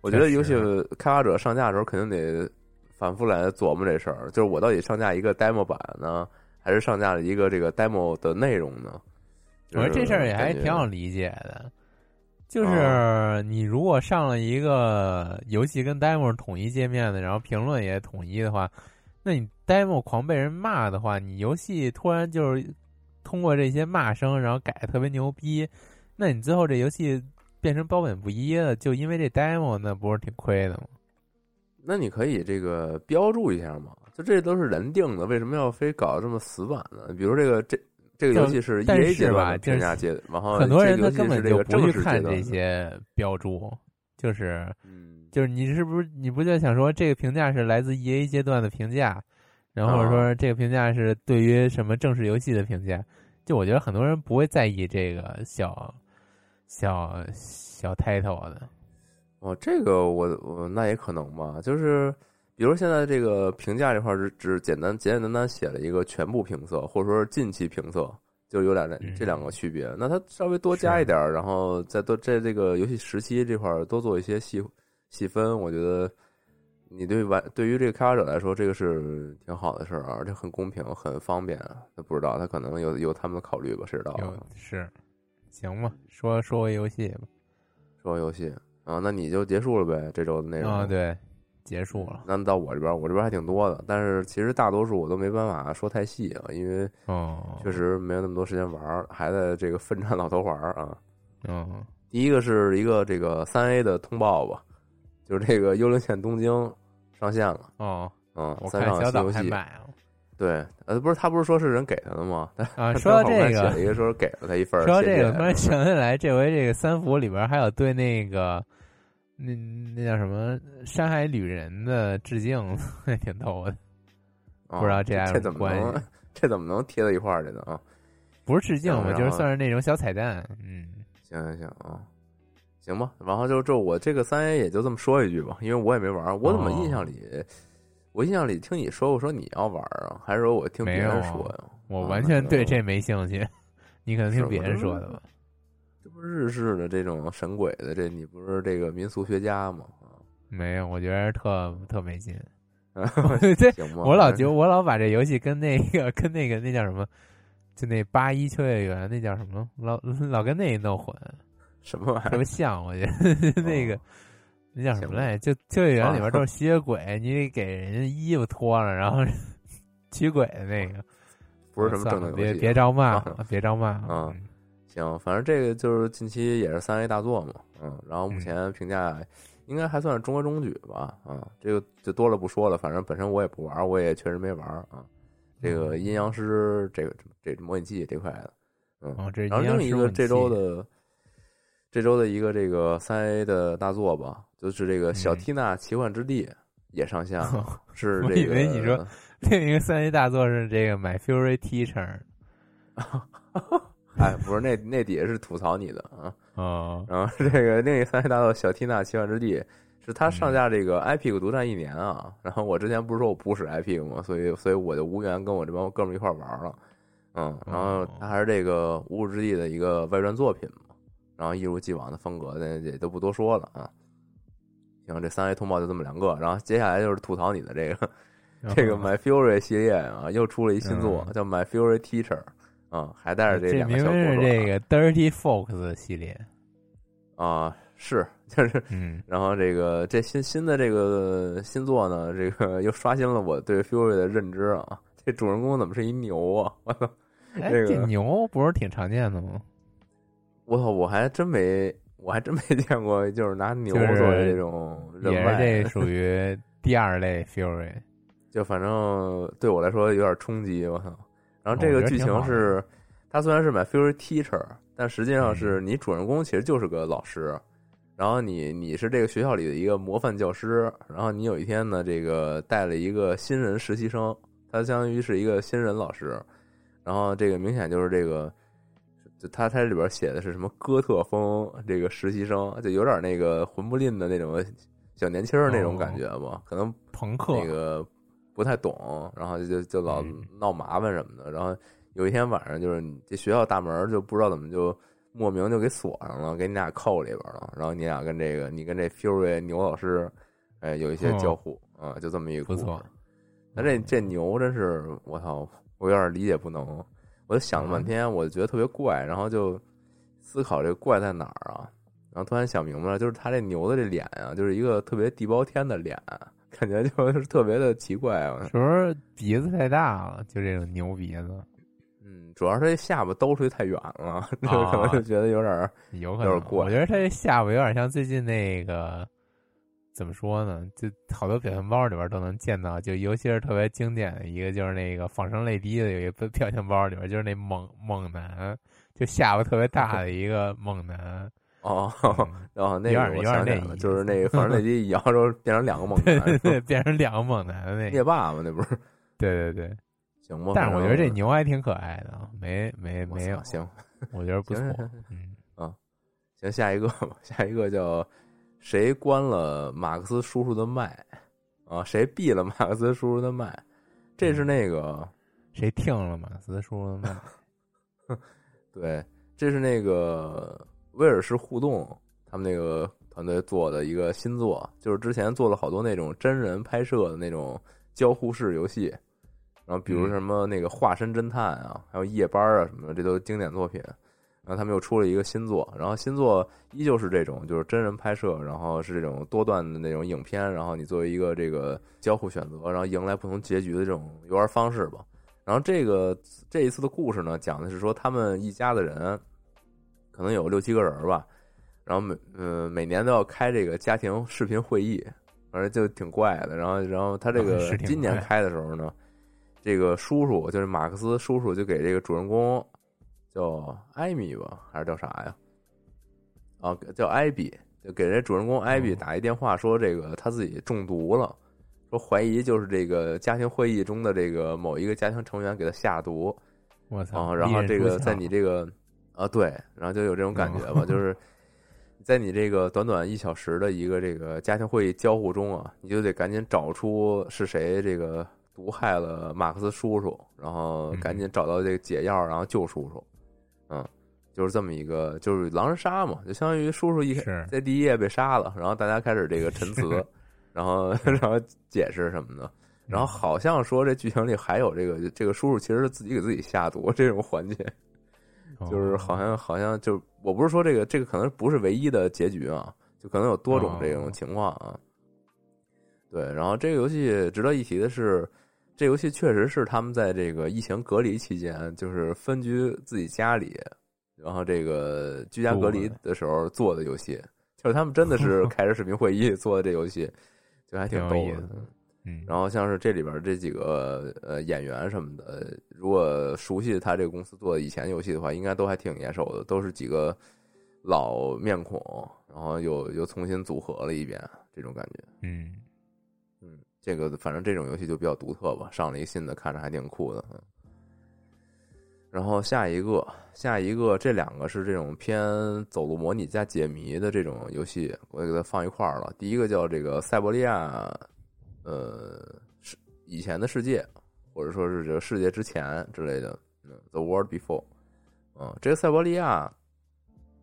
我觉得游戏开发者上架的时候肯定得反复来琢磨这事儿，就是我到底上架一个 demo 版呢，还是上架了一个这个 demo 的内容呢？我觉得这事儿也还挺好理解的，就是哦你如果上了一个游戏跟 demo 统一界面的，然后评论也统一的话，那你 demo 狂被人骂的话，你游戏突然就是通过这些骂声，然后改的特别牛逼，那你最后这游戏变成标本不一了，就因为这 demo，那不是挺亏的吗？那你可以这个标注一下嘛？就这都是人定的，为什么要非搞得这么死板呢？比如这个这这个游戏是 E 但 A 是阶段评价阶，然后很多人他根本就不去看这，些标注，就是嗯，就是你是不是你不就想说这个评价是来自 E A 阶段的评价，然后说这个评价是对于什么正式游戏的评价？就我觉得很多人不会在意这个小小小 title 的，哦，这个我我那也可能吧，就是比如现在这个评价这块儿只只简单简简单单写了一个全部评测，或者说是近期评测，就有两嗯这两个区别。那它稍微多加一点儿，然后再多在这个游戏时期这块儿多做一些细细分，我觉得你对玩对于这个开发者来说，这个是挺好的事儿，而且很公平、很方便。那不知道他可能有有他们的考虑吧，谁知道啊？是行吧？说说回游戏吧，说游戏啊，那你就结束了呗，这周的内容。啊、对，结束了，那到我这边，我这边还挺多的，但是其实大多数我都没办法说太细啊，因为哦，确实没有那么多时间玩，还在这个奋战老头环啊。嗯，第一个是一个这个三 A 的通报吧，就是这个《幽灵线：东京》上线了，哦，嗯，我三看小岛场新游戏，对，呃，不是他不是说是人给他的吗？啊，说到这个一个说给了他一份儿。说到这个，突然想起来，这回这个三伏里边还有对那个那那叫什么《山海旅人》的致敬，还挺逗的。啊不知道这俩有这怎么关能系这怎么能贴到一块儿去呢？啊，不是致敬吧，就是算是那种小彩蛋。嗯，行行行啊，行吧。然后就就我这个三 A 也就这么说一句吧，因为我也没玩儿。我怎么哦印象里，我印象里听你说过说你要玩儿啊，还是说我听别人说呀？啊我完全对这没兴趣，你可能听别人说的吧？这不是日式的这种神鬼的，这你不是这个民俗学家吗？啊，没有，我觉得特特没劲。我老觉我老把这游戏跟那个跟那个那叫什么，就那八一秋叶原那叫什么，老老跟那弄混，什么玩意儿？特别像。我觉得 那个那叫什么来？就秋叶原里边都是吸血鬼，你得给人家衣服脱了，然后 驱鬼的那个，不是什么正经游戏。别别招骂啊，别招骂了。啊行，反正这个就是近期也是三 A 大作嘛，嗯，然后目嗯前评价应该还算是中规中矩吧，啊，这个就多了不说了，反正本身我也不玩，我也确实没玩啊。这个阴阳师这个这模拟器这块的，嗯，哦，这是然后阴阳另一个这周的这周的一个这个三 A 的大作吧，就是这个小嗯缇娜奇幻之地也上线了，是我这个以为你说另一个三 A 大作是这个 My Fury Teacher。哎，不是那那底下是吐槽你的啊。哦，然后这个另一个三 A 大作《小缇娜奇幻之地》是它上架这个 Epic 独占一年啊。然后我之前不是说我不使 Epic 吗？所以所以我就无缘跟我这帮哥们儿一块儿玩了。嗯，然后它还是这个《无主之地》的一个外传作品嘛。然后一如既往的风格，那也就不多说了啊。行，这三 A 通报就这么两个，然后接下来就是吐槽你的这个这个 My Fury 系列啊，又出了一新作，嗯叫 My Fury Teacher 啊，还带着这两个小明明是这个 Dirty Fox 系列。啊，是就是嗯，然后这个这新新的这个新作呢，这个 又刷新了我对 Fury 的认知啊。这主人公怎么是一牛啊？我操！哎，这个这牛不是挺常见的吗？我操！我还真没，我还真没 见过，就是拿牛就是作为这种人也是外，这属于 第二类 Fury。就反正对我来说有点冲击。我操！然后这个剧情是，他虽然是买 Fury Teacher，但实际上嗯是你主人公其实就是个老师。然后你你是这个学校里的一个模范教师，然后你有一天呢，这个带了一个新人实习生，他相当于是一个新人老师，然后这个明显就是这个，就他他里边写的是什么哥特风这个实习生，就有点那个混不吝的那种小年轻儿那种感觉吧，可能朋克那个不太懂，然后就就老嗯闹麻烦什么的。然后有一天晚上，就是你这学校大门就不知道怎么就莫名就给锁上了，给你俩扣里边了。然后你俩跟这个你跟这 Fury 牛老师，哎，有一些交互啊，就这么一个故事。那这这牛真是我操，我有点理解不能。我就想了嗯半天，我就觉得特别怪，然后就思考这个怪在哪儿啊？然后突然想明白了，就是他这牛的这脸啊，就是一个特别地包天的脸，感觉就是特别的奇怪啊。是不是鼻子太大了？就这种牛鼻子，嗯，主要是这下巴兜出去太远了，这个可能就觉得有点儿有可能。有点怪我觉得他这下巴有点像最近那个怎么说呢？就好多表情包里边都能见到，就尤其是特别经典的一个，就是那个仿生泪滴的有一个表情包里边，就是那猛猛男，就下巴特别大的一个猛男。哦。嗯然后那个我想起就是那个反正那集一摇之后变成两个猛男，对对，变成两个猛男的那个。灭霸嘛，那不是对对对，行吗？但是我觉得这牛还挺可爱的，啊，没没没有，行我觉得不错。嗯，行，下一个吧，下一个叫谁关了马克思叔叔的麦啊？谁闭了马克思叔叔的麦？这是那个谁听了马克思叔叔的麦？对，这是那个威尔士互动他们那个团队做的一个新作，就是之前做了好多那种真人拍摄的那种交互式游戏，然后比如嗯什么那个化身侦探啊，还有夜班啊什么的，这都经典作品。然后他们又出了一个新作，然后新作依旧是这种，就是真人拍摄，然后是这种多段的那种影片，然后你作为一个这个交互选择，然后迎来不同结局的这种游玩方式吧。然后这个这一次的故事呢，讲的是说他们一家的人，可能有六七个人吧，然后每呃每年都要开这个家庭视频会议，反正就挺怪的。然后然后他这啊个今年开的时候呢，这个叔叔就是马克思叔叔，就给这个主人公叫艾米吧，还是叫啥呀？啊，叫艾比，就给人主人公艾比打一电话，说这个他自己中毒了，说怀疑就是这个家庭会议中的这个某一个家庭成员给他下毒。我操！啊，然后这个在你这个啊对，然后就有这种感觉吧，就是 在你这个短短一小时的一个这个家庭会议交互中啊，你就得赶紧找出是谁这个毒害了马克思叔叔，然后赶紧找到这个解药，然后救叔叔。嗯，就是这么一个，就是狼人杀嘛，就相当于叔叔一开在第一页被杀了，然后大家开始这个陈词，然后 然后解释什么的。然后好像说这剧情里还有这个这个叔叔其实是自己给自己下毒这种环节，就是好像好像就我不是说这个这个可能不是唯一的结局啊，就可能有多种这种情况啊。对，然后这个游戏值得一提的是，这游戏确实是他们在这个疫情隔离期间，就是分居自己家里，然后这个居家隔离的时候做的游戏，就是他们真的是开着视频会议 做的这游戏，就还挺逗的。嗯，然后像是这里边这几个呃演员什么的，如果熟悉他这个公司做的以前游戏的话，应该都还挺眼熟的，都是几个老面孔，然后又又重新组合了一遍，这种感觉。嗯嗯，这个反正这种游戏就比较独特吧，上了一个新的，看着还挺酷的。然后下一个，下一个，这两个是这种偏走路模拟加解谜的这种游戏，我也给它放一块儿了。第一个叫这个塞伯利亚。呃，是以前的世界，或者说是这个世界之前之类的，，The World Before，嗯，这个塞伯利亚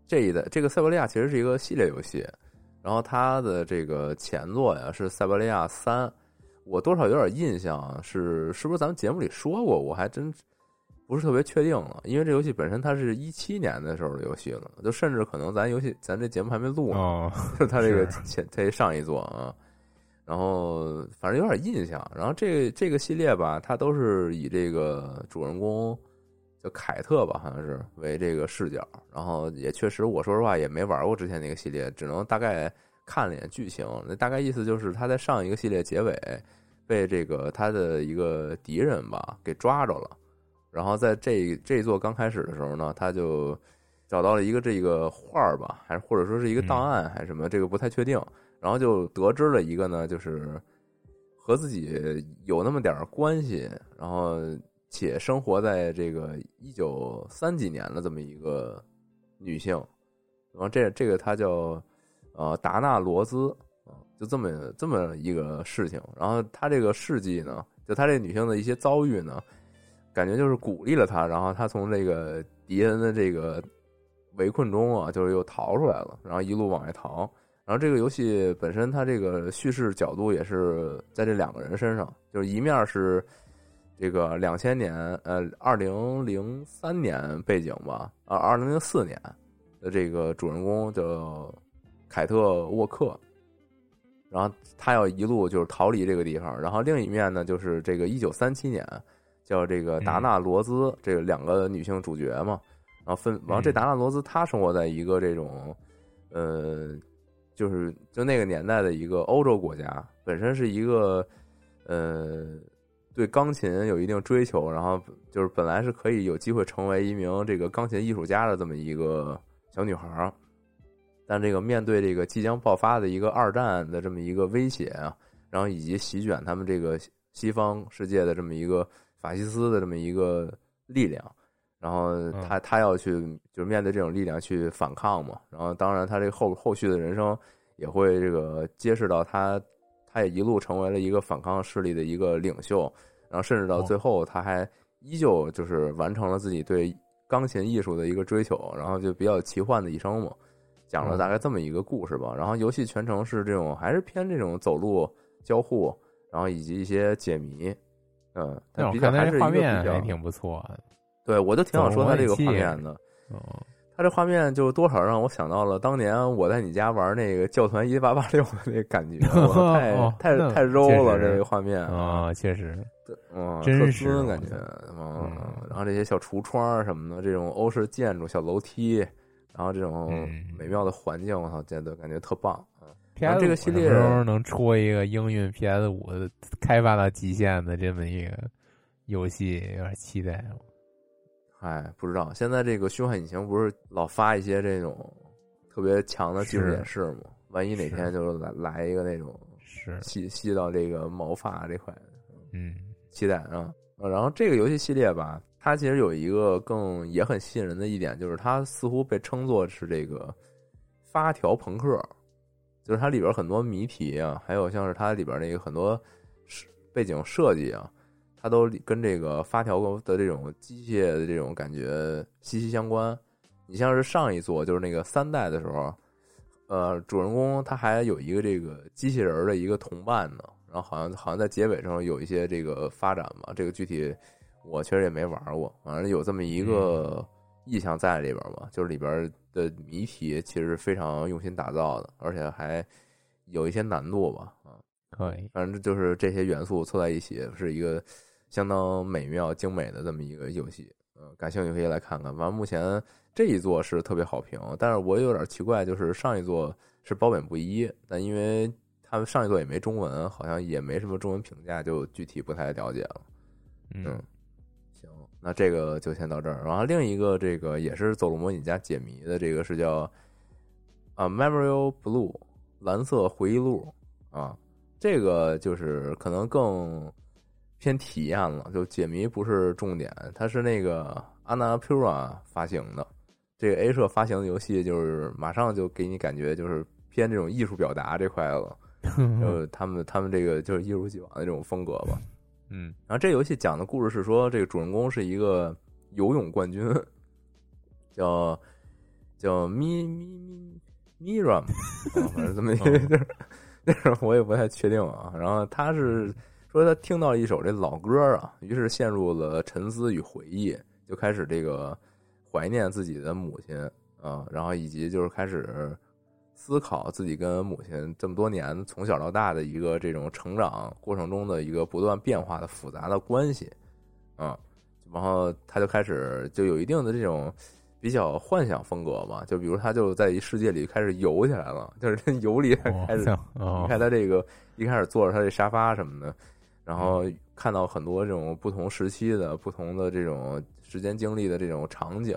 这一代，这个塞伯利亚其实是一个系列游戏，然后它的这个前作呀是塞伯利亚三，我多少有点印象，是是不是咱们节目里说过？我还真不是特别确定了，因为这游戏本身它是一七年的时候的游戏了，就甚至可能咱游戏咱这节目还没录呢，就它这个前它上一座啊。然后反正有点印象，然后这这个系列吧，它都是以这个主人公叫凯特吧，好像是为这个视角。然后也确实，我说实话也没玩过之前那个系列，只能大概看了一眼剧情。那大概意思就是他在上一个系列结尾被这个他的一个敌人吧给抓着了，然后在这这一座刚开始的时候呢，他就找到了一个这个画儿吧，还是或者说是一个档案还是什么，这个不太确定。然后就得知了一个呢，就是和自己有那么点关系，然后且生活在这个一九三几年的这么一个女性，然后这这个她叫呃达纳罗兹，就这么这么一个事情。然后她这个事迹呢，就她这女性的一些遭遇呢，感觉就是鼓励了她，然后她从这个敌人的这个围困中啊，就是又逃出来了，然后一路往外逃。然后这个游戏本身，它这个叙事角度也是在这两个人身上，就是一面是这个两千年，呃，二零零三年背景吧，啊，二零零四年的这个主人公叫凯特沃克，然后他要一路就是逃离这个地方，然后另一面呢就是这个一九三七年叫这个达纳罗兹，这个两个女性主角嘛，然后分，然后这达纳罗兹她生活在一个这种，呃。就是就那个年代的一个欧洲国家，本身是一个，呃，对钢琴有一定追求，然后就是本来是可以有机会成为一名这个钢琴艺术家的这么一个小女孩儿，但这个面对这个即将爆发的一个二战的这么一个威胁啊，然后以及席卷他们这个西方世界的这么一个法西斯的这么一个力量。然后他他要去就是面对这种力量去反抗嘛，然后当然他这个后后续的人生也会这个揭示到他，他也一路成为了一个反抗势力的一个领袖，然后甚至到最后他还依旧就是完成了自己对钢琴艺术的一个追求，然后就比较奇幻的一生嘛，讲了大概这么一个故事吧。然后游戏全程是这种还是偏这种走路交互，然后以及一些解谜，嗯，但比较还是一个比较挺不错。对，我就挺想说他这个画面的。哦，他这画面就多少让我想到了当年我在你家玩那个教团一八八六的那感觉，太太太肉了，这个画面啊，确实，嗯，真实感觉，嗯，然后这些小橱窗什么的，这种欧式建筑、小楼梯，然后这种美妙的环境，我操，觉得感觉特棒。然后这个系列时候能出一个英运 PS 五开发到极限的这么一个。游戏有点期待。哎，不知道现在这个虚幻引擎不是老发一些这种特别强的技术是演示吗？万一哪天就是来来一个那种是，吸吸到这个毛发这块，嗯期待啊！呃然后这个游戏系列吧，它其实有一个更也很吸引人的一点，就是它似乎被称作是这个发条朋克，就是它里边很多谜题啊，还有像是它里边那个很多背景设计啊，它都跟这个发条的这种机械的这种感觉息息相关。你像是上一座就是那个三代的时候，呃，主人公他还有一个这个机器人的一个同伴呢，然后好像好像在结尾上有一些这个发展吧，这个具体我确实也没玩过，反正有这么一个意象在里边吧，就是里边的谜题其实非常用心打造的，而且还有一些难度吧，啊，可以，反正就是这些元素凑在一起，是一个相当美妙精美的这么一个游戏。嗯，感兴趣可以来看看。反正目前这一座是特别好评，但是我有点奇怪，就是上一座是褒贬不一，但因为他们上一座也没中文，好像也没什么中文评价，就具体不太了解了。嗯行，那这个就先到这儿。然后另一个这个也是走路模拟加解谜的，这个是叫啊 Memory Blue 蓝色回忆录啊，这个就是可能更偏体验了，就解谜不是重点，它是那个 Annapurna 发行的。这个 A 社发行的游戏，就是马上就给你感觉就是偏这种艺术表达这块了，就他们他们这个就是一如既往的这种风格吧。嗯然后这游戏讲的故事是说，这个主人公是一个游泳冠军，叫叫咪咪咪咪 ram，啊反正这么一个就是，但是我也不太确定啊。然后他是说他听到一首这老歌啊，于是陷入了沉思与回忆，就开始这个怀念自己的母亲啊，然后以及就是开始思考自己跟母亲这么多年从小到大的一个这种成长过程中的一个不断变化的复杂的关系，嗯，然后他就开始就有一定的这种比较幻想风格嘛，就比如他就在一世界里开始游起来了，就是 游离开始你哦看他这个一开始坐着他这沙发什么的，然后看到很多这种不同时期的、不同的这种时间经历的这种场景，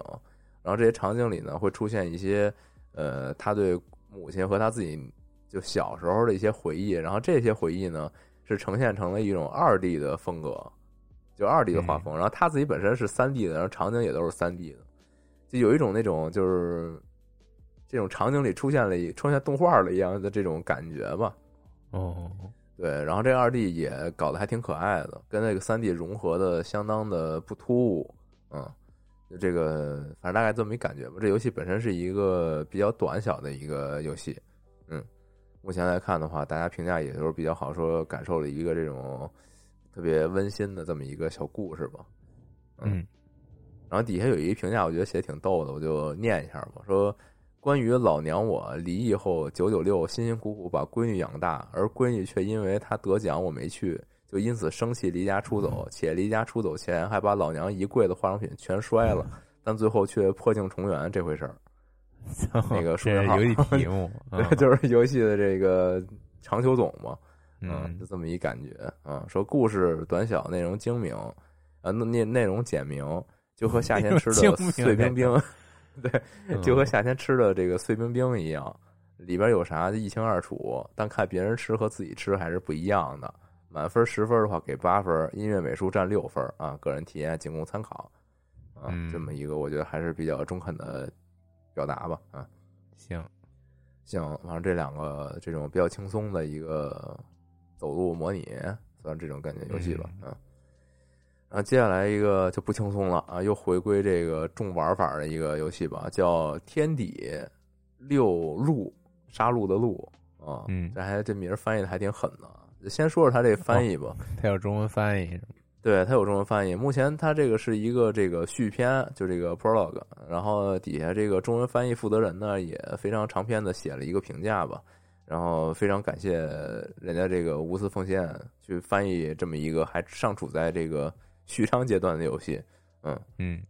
然后这些场景里呢会出现一些呃他对母亲和他自己就小时候的一些回忆，然后这些回忆呢是呈现成了一种二 D 的风格，就二 D 的画风，然后他自己本身是三 D 的，然后场景也都是三 D 的，就有一种那种就是这种场景里出现了出现动画了一样的这种感觉吧。哦。对，然后这二 D 也搞得还挺可爱的，跟那个三 D 融合的相当的不突兀，嗯，就这个反正大概这么一感觉吧。这游戏本身是一个比较短小的一个游戏，嗯，目前来看的话，大家评价也都是比较好，说感受了一个这种特别温馨的这么一个小故事吧。嗯然后底下有一个评价，我觉得写的挺逗的，我就念一下吧。说关于老娘我离异后九九六辛辛苦苦把闺女养大，而闺女却因为她得奖我没去，就因此生气离家出走，且离家出走前还把老娘一柜子化妆品全摔了，但最后却破镜重圆这回事儿。那个数学号这游戏题目，对，嗯就是游戏的这个长久总嘛。嗯，嗯就这么一感觉啊。说故事短小，内容精明，啊，那内内容简明，就和夏天吃的 碎冰冰，对，嗯就和夏天吃的这个碎冰冰一样，里边有啥一清二楚，但看别人吃和自己吃还是不一样的。满分十分的话给八分，音乐美术占六分啊，个人体验仅供参考啊。嗯这么一个我觉得还是比较中肯的表达吧啊。行，行，反正这两个这种比较轻松的一个走路模拟，算这种感觉游戏吧，嗯嗯。然后接下来一个就不轻松了啊，又回归这个重玩法的一个游戏吧，叫《天底六路》，杀戮的路啊，嗯这还这名儿翻译的还挺狠的。先说说它这翻译吧，它有中文翻译？对，它有中文翻译。目前它这个是一个这个续篇，就这个 prologue，然后底下这个中文翻译负责人呢也非常长篇的写了一个评价吧，然后非常感谢人家这个无私奉献去翻译这么一个还尚处在这个序章阶段的游戏，嗯，嗯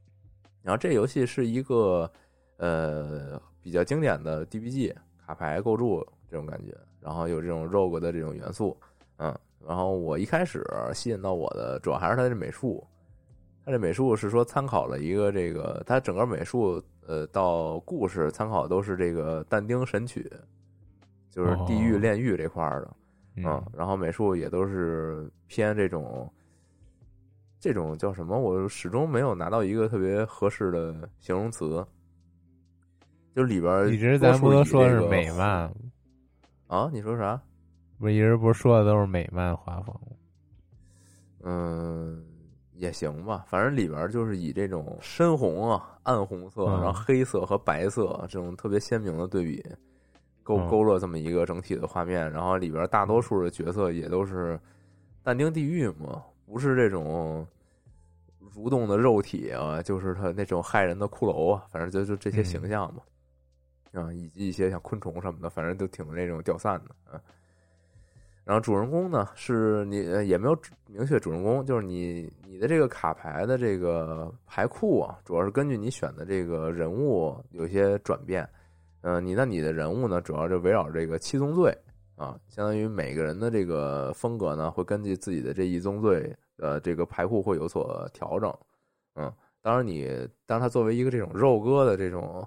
然后这游戏是一个呃比较经典的 DBG 卡牌构筑这种感觉，然后有这种 rogue 的这种元素，嗯，然后我一开始吸引到我的主要还是他的美术，他这美术是说参考了一个这个，他整个美术呃到故事参考都是这个但丁《神曲》，就是地狱哦炼狱这块儿的。嗯嗯，然后美术也都是偏这种，这种叫什么？我始终没有拿到一个特别合适的形容词。就里边儿一直咱不多数以都说是美漫，啊？你说啥？不是一直不是说的都是美漫画风吗？嗯，也行吧，反正里边就是以这种深红啊、暗红色，嗯然后黑色和白色这种特别鲜明的对比，勾嗯勾勒这么一个整体的画面。然后里边大多数的角色也都是但丁地狱嘛，不是这种蠕动的肉体啊，就是他那种害人的骷髅啊，反正就就这些嗯形象嘛，啊，以及一些像昆虫什么的，反正都挺那种掉散的啊。然后主人公呢，是你也没有明确主人公，就是你你的这个卡牌的这个牌库啊，主要是根据你选的这个人物有一些转变。呃，你那你的人物呢，主要就围绕这个七宗罪啊，相当于每个人的这个风格呢，会根据自己的这一宗罪，呃，这个牌库会有所调整。嗯，当然你当它作为一个这种肉鸽的这种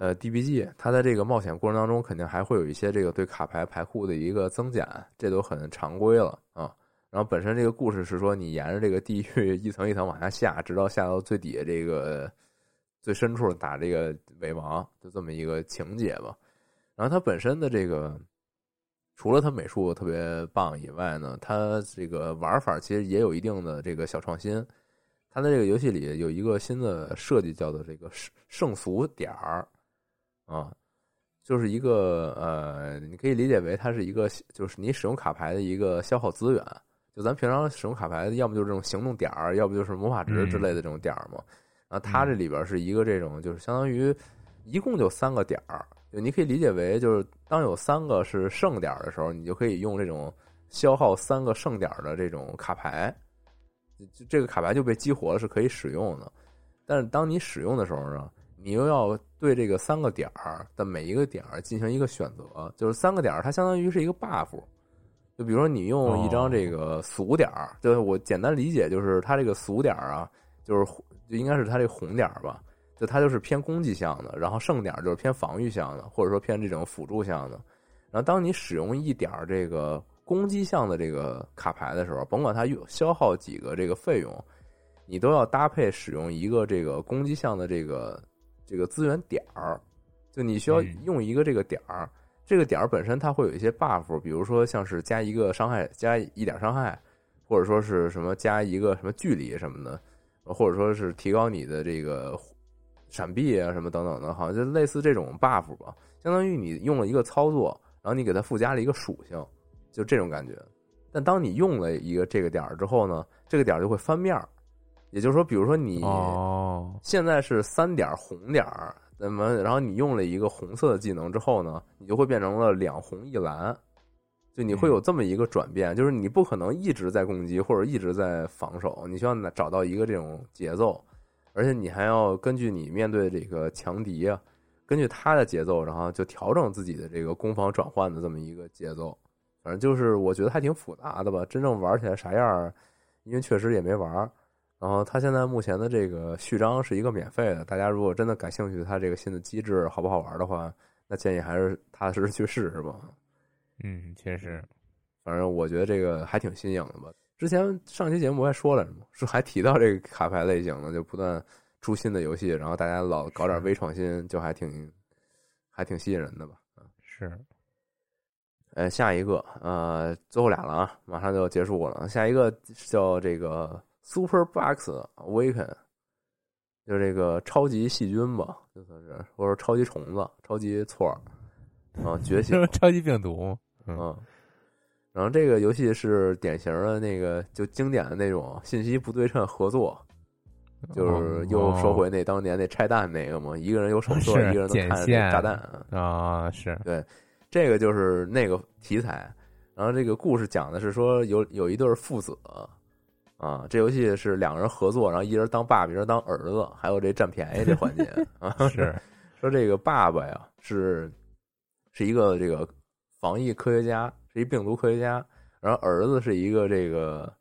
呃 DBG，它在这个冒险过程当中，肯定还会有一些这个对卡牌牌库的一个增减，这都很常规了啊。然后本身这个故事是说，你沿着这个地狱 一层一层往下下，直到下到最底下这个最深处打这个尾王，就这么一个情节吧。然后它本身的这个，除了它美术特别棒以外呢，它这个玩法其实也有一定的这个小创新。它的这个游戏里有一个新的设计，叫做这个圣圣俗点儿啊，就是一个呃，你可以理解为它是一个，就是你使用卡牌的一个消耗资源。就咱平常使用卡牌，要么就是这种行动点儿，要不就是魔法值之类的这种点儿嘛。然后它这里边是一个这种，就是相当于一共就三个点儿，就你可以理解为就是当有三个是剩点儿的时候，你就可以用这种消耗三个剩点儿的这种卡牌，就这个卡牌就被激活了，是可以使用的。但是当你使用的时候呢，你又要对这个三个点儿的每一个点儿进行一个选择，就是三个点儿它相当于是一个 buff。就比如说你用一张这个俗点儿，就是我简单理解就是它这个俗点儿啊，就是就应该是它这个红点儿吧，就它就是偏攻击向的，然后圣点儿就是偏防御向的，或者说偏这种辅助向的。然后当你使用一点儿这个攻击向的这个卡牌的时候，甭管它有消耗几个这个费用，你都要搭配使用一个这个攻击向的这个这个资源点儿，就你需要用一个这个点儿。这个点儿本身它会有一些 buff，比如说像是加一个伤害，加一点伤害，或者说是什么加一个什么距离什么的，或者说是提高你的这个闪避啊什么等等的，好像就类似这种 buff 吧，相当于你用了一个操作，然后你给它附加了一个属性，就这种感觉。但当你用了一个这个点儿之后呢，这个点儿就会翻面儿，也就是说，比如说你哦，现在是三点红点儿。那么，然后你用了一个红色的技能之后呢，你就会变成了两红一蓝，就你会有这么一个转变，就是你不可能一直在攻击或者一直在防守，你需要找到一个这种节奏，而且你还要根据你面对这个强敌啊，根据他的节奏，然后就调整自己的这个攻防转换的这么一个节奏。反正就是我觉得还挺复杂的吧，真正玩起来啥样，因为确实也没玩。然后它现在目前的这个序章是一个免费的，大家如果真的感兴趣，它这个新的机制好不好玩的话，那建议还是踏踏实实去试试吧。嗯，确实，反正我觉得这个还挺新颖的吧。之前上期节目还说了什么，是还提到这个卡牌类型的，就不断出新的游戏，然后大家老搞点微创新，就还挺还挺吸引人的吧。是，呃，下一个呃，最后俩了啊，马上就结束了。下一个叫这个。Super Bugs Awaken，就这个超级细菌吧，就算是或者超级虫子、超级错儿啊，觉醒，超级病毒，嗯。然后这个游戏是典型的那个就经典的那种信息不对称合作，就是又说回那当年那拆弹那个嘛，一个人有手 册，一个人能看炸弹啊，是对，这个就是那个题材。然后这个故事讲的是说有有一对父子。啊，这游戏是两个人合作，然后一人当爸爸，一人当儿子，还有这占便宜这环节啊。是 说这个爸爸呀，是是一个这个防疫科学家，是一病毒科学家，然后儿子是一个这个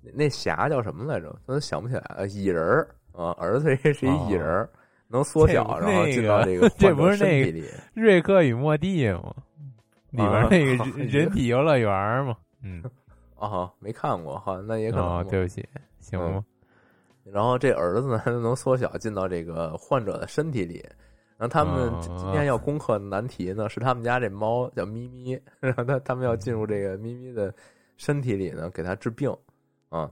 那那侠叫什么来着？我想不起来了，蚁人儿啊，儿子是是一蚁人儿，能缩小，然后进到这个 这不是那个。瑞克与莫蒂吗？里边啊那个人人体游乐园嘛。嗯，啊，没看过哈，那也可能。哦，对不起，行嗯吗？然后这儿子呢，能缩小进到这个患者的身体里。然后他们哦今天要攻克的难题呢，是他们家这猫叫咪咪，然后他他们要进入这个咪咪的身体里呢，给它治病啊。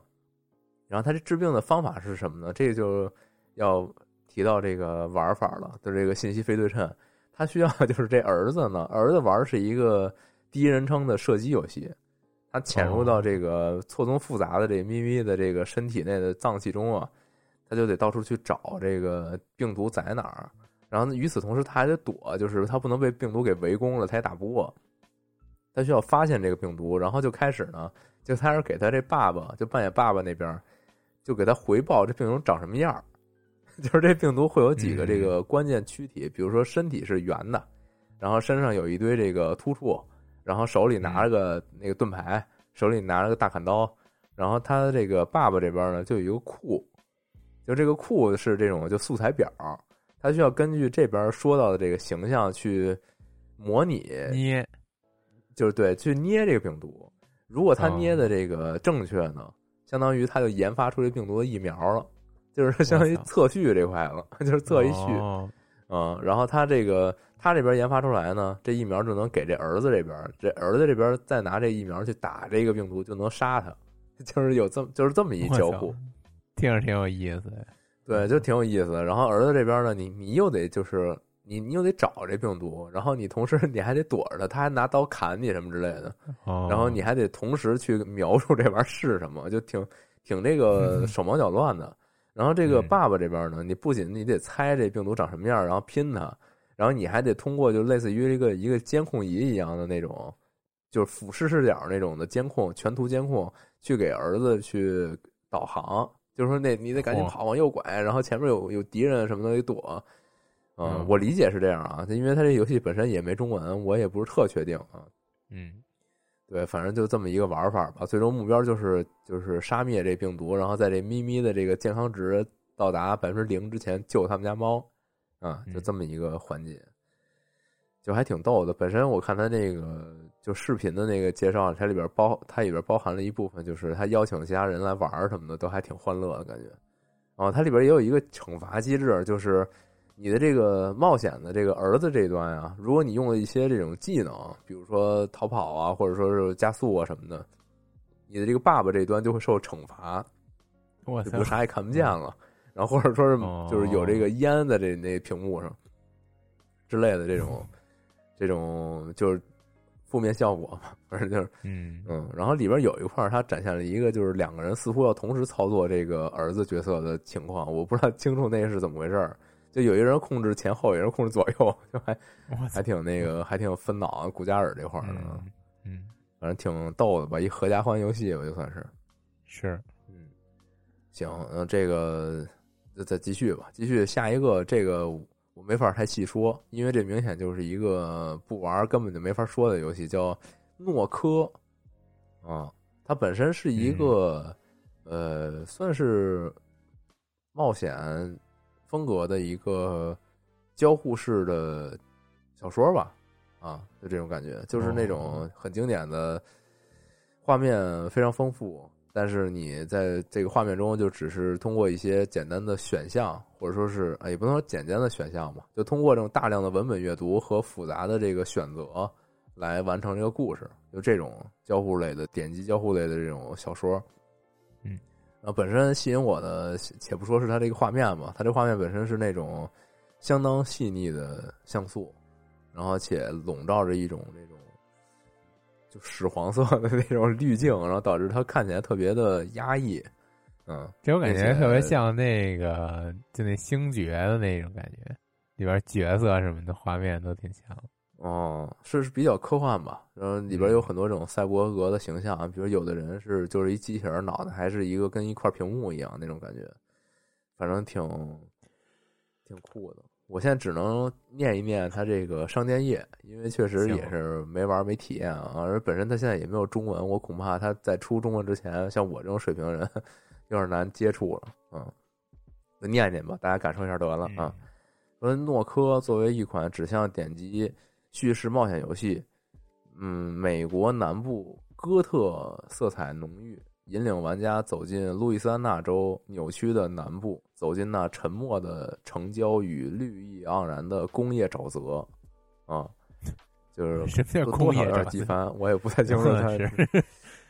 然后他这治病的方法是什么呢？这个就要提到这个玩法了，就这个信息非对称。他需要 就是这儿子呢，儿子玩是一个第一人称的射击游戏，他潜入到这个错综复杂的这咪咪的这个身体内的脏器中啊，他就得到处去找这个病毒在哪儿。然后呢与此同时，他还得躲，就是他不能被病毒给围攻了，他也打不过。他需要发现这个病毒，然后就开始呢，就开始给他这爸爸，就扮演爸爸那边，就给他回报这病毒长什么样儿。就是这病毒会有几个这个关键躯体，比如说身体是圆的，然后身上有一堆这个突触，然后手里拿着个那个盾牌，手里拿着个大砍刀，然后他这个爸爸这边呢就有一个库，就这个库是这种就素材表，他需要根据这边说到的这个形象去模拟，捏就是对去捏这个病毒。如果他哦捏的这个正确呢，相当于他就研发出这病毒的疫苗了，就是 相当于测序这块了，就是测一序。哦嗯，然后他这个他这边研发出来呢，这疫苗就能给这儿子这边，这儿子这边再拿这疫苗去打这个病毒，就能杀他，就是有这么就是这么一交互，听着挺有意思的。对，就挺有意思的。然后儿子这边呢，你你又得就是你你又得找这病毒，然后你同时你还得躲着他，他还拿刀砍你什么之类的，哦，然后你还得同时去描述这玩意儿是什么，就挺挺这个手忙脚乱的。然后这个嗯爸爸这边呢，你不仅你得猜这病毒长什么样，然后拼它，然后你还得通过就类似于一个一个监控仪一样的那种，就是俯视视角那种的监控，全图监控，去给儿子去导航，就是说那你得赶紧跑往右拐，然后前面有有敌人什么的得躲。嗯嗯，我理解是这样啊，因为他这游戏本身也没中文，我也不是特确定啊。嗯对，反正就这么一个玩法吧。最终目标就是就是杀灭这病毒，然后在这咪咪的这个健康值到达百分之零之前救他们家猫，啊，就嗯这么一个环节，就还挺逗的。本身我看他那个就视频的那个介绍，它里边包它里边包含了一部分，就是他邀请其他人来玩什么的，都还挺欢乐的感觉。然后它里边也有一个惩罚机制，就是你的这个冒险的这个儿子这一端啊，如果你用了一些这种技能，比如说逃跑啊，或者说是加速啊什么的，你的这个爸爸这一端就会受惩罚，我操就，啥也看不见了，然后或者说是哦就是有这个烟在这那屏幕上之类的这种这种就是负面效果嘛，反正就是嗯嗯，然后里边有一块儿，它展现了一个就是两个人似乎要同时操作这个儿子角色的情况，我不知道清楚那是怎么回事儿。就有一个人控制前后，有人控制左右，就还还，挺那个，还挺分脑啊，古加尔这块儿的，嗯嗯反正挺逗的吧，一合家欢游戏吧，就算是。是，嗯，行，那这个再再继续吧，继续下一个，这个我没法太细说，因为这明显就是一个不玩根本就没法说的游戏，叫诺科啊，它本身是一个、呃，算是冒险风格的一个交互式的小说吧，啊，就这种感觉，就是那种哦很经典的画面，非常丰富。但是你在这个画面中，就只是通过一些简单的选项，或者说是啊，也不能说简单的选项吧，就通过这种大量的文本阅读和复杂的这个选择来完成这个故事。就这种交互类的点击交互类的这种小说，嗯，然后本身吸引我的，且不说是它这个画面吧，它这画面本身是那种相当细腻的像素，然后且笼罩着一种这种就屎黄色的那种滤镜，然后导致它看起来特别的压抑。嗯，这我感觉特别像那个就那星爵的那种感觉，里边角色什么的画面都挺像。哦，是是比较科幻吧，然后里边有很多这种赛博格的形象，比如有的人是就是一机器人脑袋，还是一个跟一块屏幕一样那种感觉，反正挺挺酷的。我现在只能念一念它这个商店页，因为确实也是没玩没体验啊。而本身它现在也没有中文，我恐怕它在出中文之前，像我这种水平的人有点难接触了。嗯，就念念吧，大家感受一下得了啊。说诺科作为一款指向点击叙事冒险游戏，嗯，美国南部哥特色彩浓郁。引领玩家走进路易斯安那州扭曲的南部，走进那沉默的城郊与绿意盎然的工业沼泽，啊，就是 什么工业机翻，我也不太清楚 他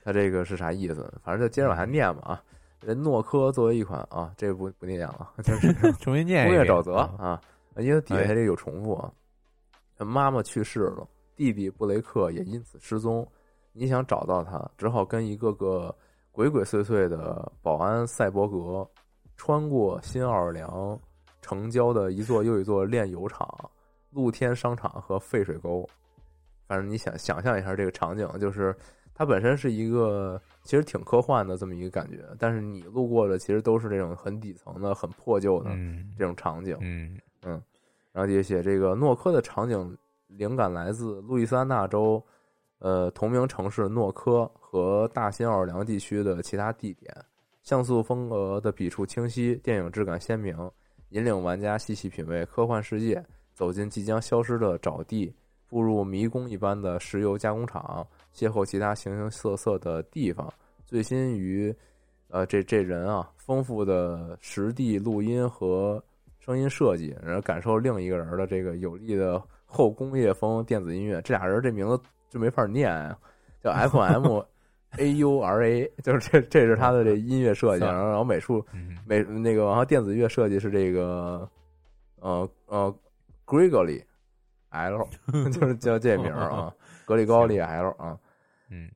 他这个是啥意思。反正就接着往下念吧啊。人诺科作为一款啊，这个不不念了，就是 重新念工业沼泽啊，因为底下这个有重复啊。妈妈去世了，弟弟布雷克也因此失踪，你想找到他，只好跟一个个。鬼鬼祟祟的保安赛博格，穿过新奥尔良城郊的一座又一座炼油厂、露天商场和废水沟。反正你想想象一下这个场景，就是它本身是一个其实挺科幻的这么一个感觉，但是你路过的其实都是这种很底层的、很破旧的这种场景。嗯嗯，然后也写这个诺科的场景灵感来自路易斯安那州。呃，同名城市诺科和大新奥尔良地区的其他地点，像素风格的笔触清晰，电影质感鲜明，引领玩家细细品味科幻世界，走进即将消失的沼地，步入迷宫一般的石油加工厂，邂逅其他形形色色的地方，醉心于，呃，这这人啊，丰富的实地录音和声音设计，然后感受另一个人的这个有力的后工业风电子音乐。这俩人这名字。就没法念啊，叫 F M A U R A，就是这这是他的这音乐设计，然后然后美术美那个然后电子乐设计是这个呃呃 Gregory L，就是叫这名啊，格里高利 L 啊，嗯，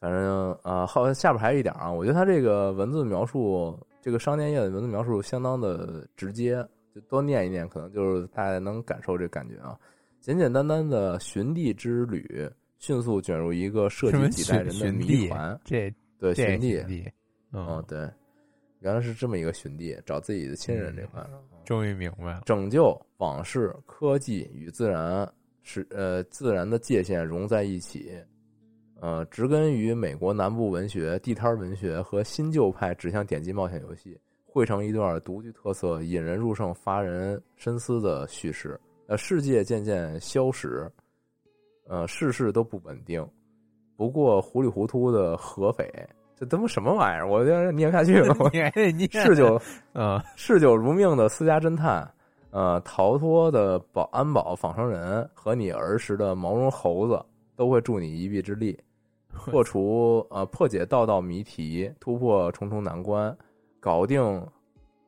反正啊后下边还有一点啊，我觉得他这个文字描述，这个商店页的文字描述相当的直接，就多念一念，可能就是大家能感受这感觉啊。简简单单的寻地之旅，迅速卷入一个涉及几代人的谜团。这对寻地，嗯，对，原来是这么一个寻地，找自己的亲人这块。终于明白了，拯救往事、科技与自然是呃自然的界限融在一起，呃，植根于美国南部文学、地摊文学和新旧派指向点击冒险游戏，汇成一段独具特色、引人入胜、发人深思的叙事。呃，世界渐渐消逝，呃，世事都不稳定。不过糊里糊涂的合肥，这他妈什么玩意儿？我有点念不下去了。嗜酒，呃，嗜酒如命的私家侦探，呃，逃脱的保安保仿生人和你儿时的毛绒猴子，都会助你一臂之力，破除呃破解道道谜题，突破重重难关，搞定。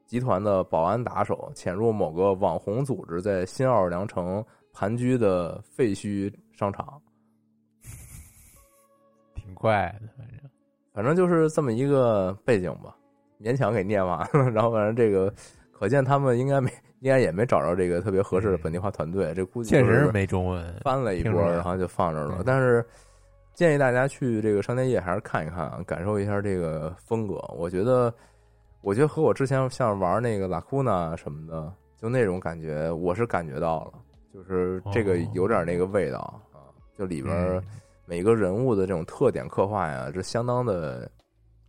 集团的保安打手潜入某个网红组织在新奥尔良城盘踞的废墟商场，挺快的，反正反正就是这么一个背景吧，勉强给念完了。然后反正这个，可见他们应该没，应该也没找着这个特别合适的本地化团队。这估计确实是没中文，翻了一波，然后就放这了。但是建议大家去这个商店夜还是看一看，感受一下这个风格。我觉得。我觉得和我之前像玩那个拉库纳什么的，就那种感觉，我是感觉到了，就是这个有点那个味道啊，就里边每个人物的这种特点刻画呀，这相当的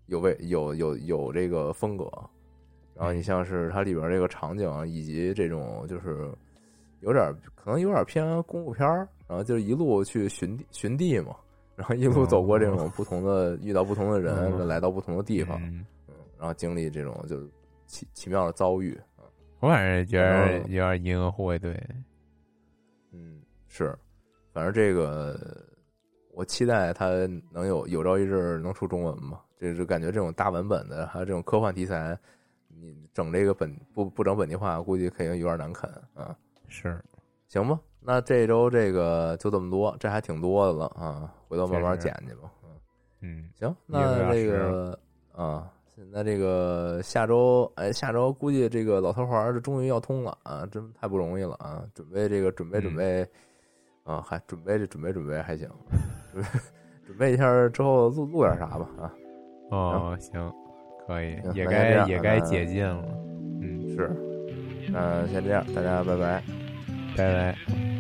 有味，有有有这个风格。然后你像是它里边这个场景以及这种就是有点可能有点偏公路片儿，然后就是一路去寻地寻地嘛，然后一路走过这种不同的遇到不同的人，来到不同的地方。然后经历这种就是奇奇妙的遭遇我反正觉得有点银河护卫队。嗯，是，反正这个我期待它能有有朝一日能出中文嘛？这就感觉这种大文本的，还有这种科幻题材，你整这个本不不整本地化，估计肯定有点难啃啊。是，行吧，那这周这个就这么多，这还挺多的了啊，回头慢慢剪去吧。嗯，行，那这个啊。那这个下周，哎，下周估计这个老头环这终于要通了啊，真太不容易了啊！准备这个，准备准备，啊，还准备这准备准备还行，准备一下之后录录点啥吧啊！哦，行，可以，也该也该解禁了，嗯，是，那先这样，大家拜拜。拜拜。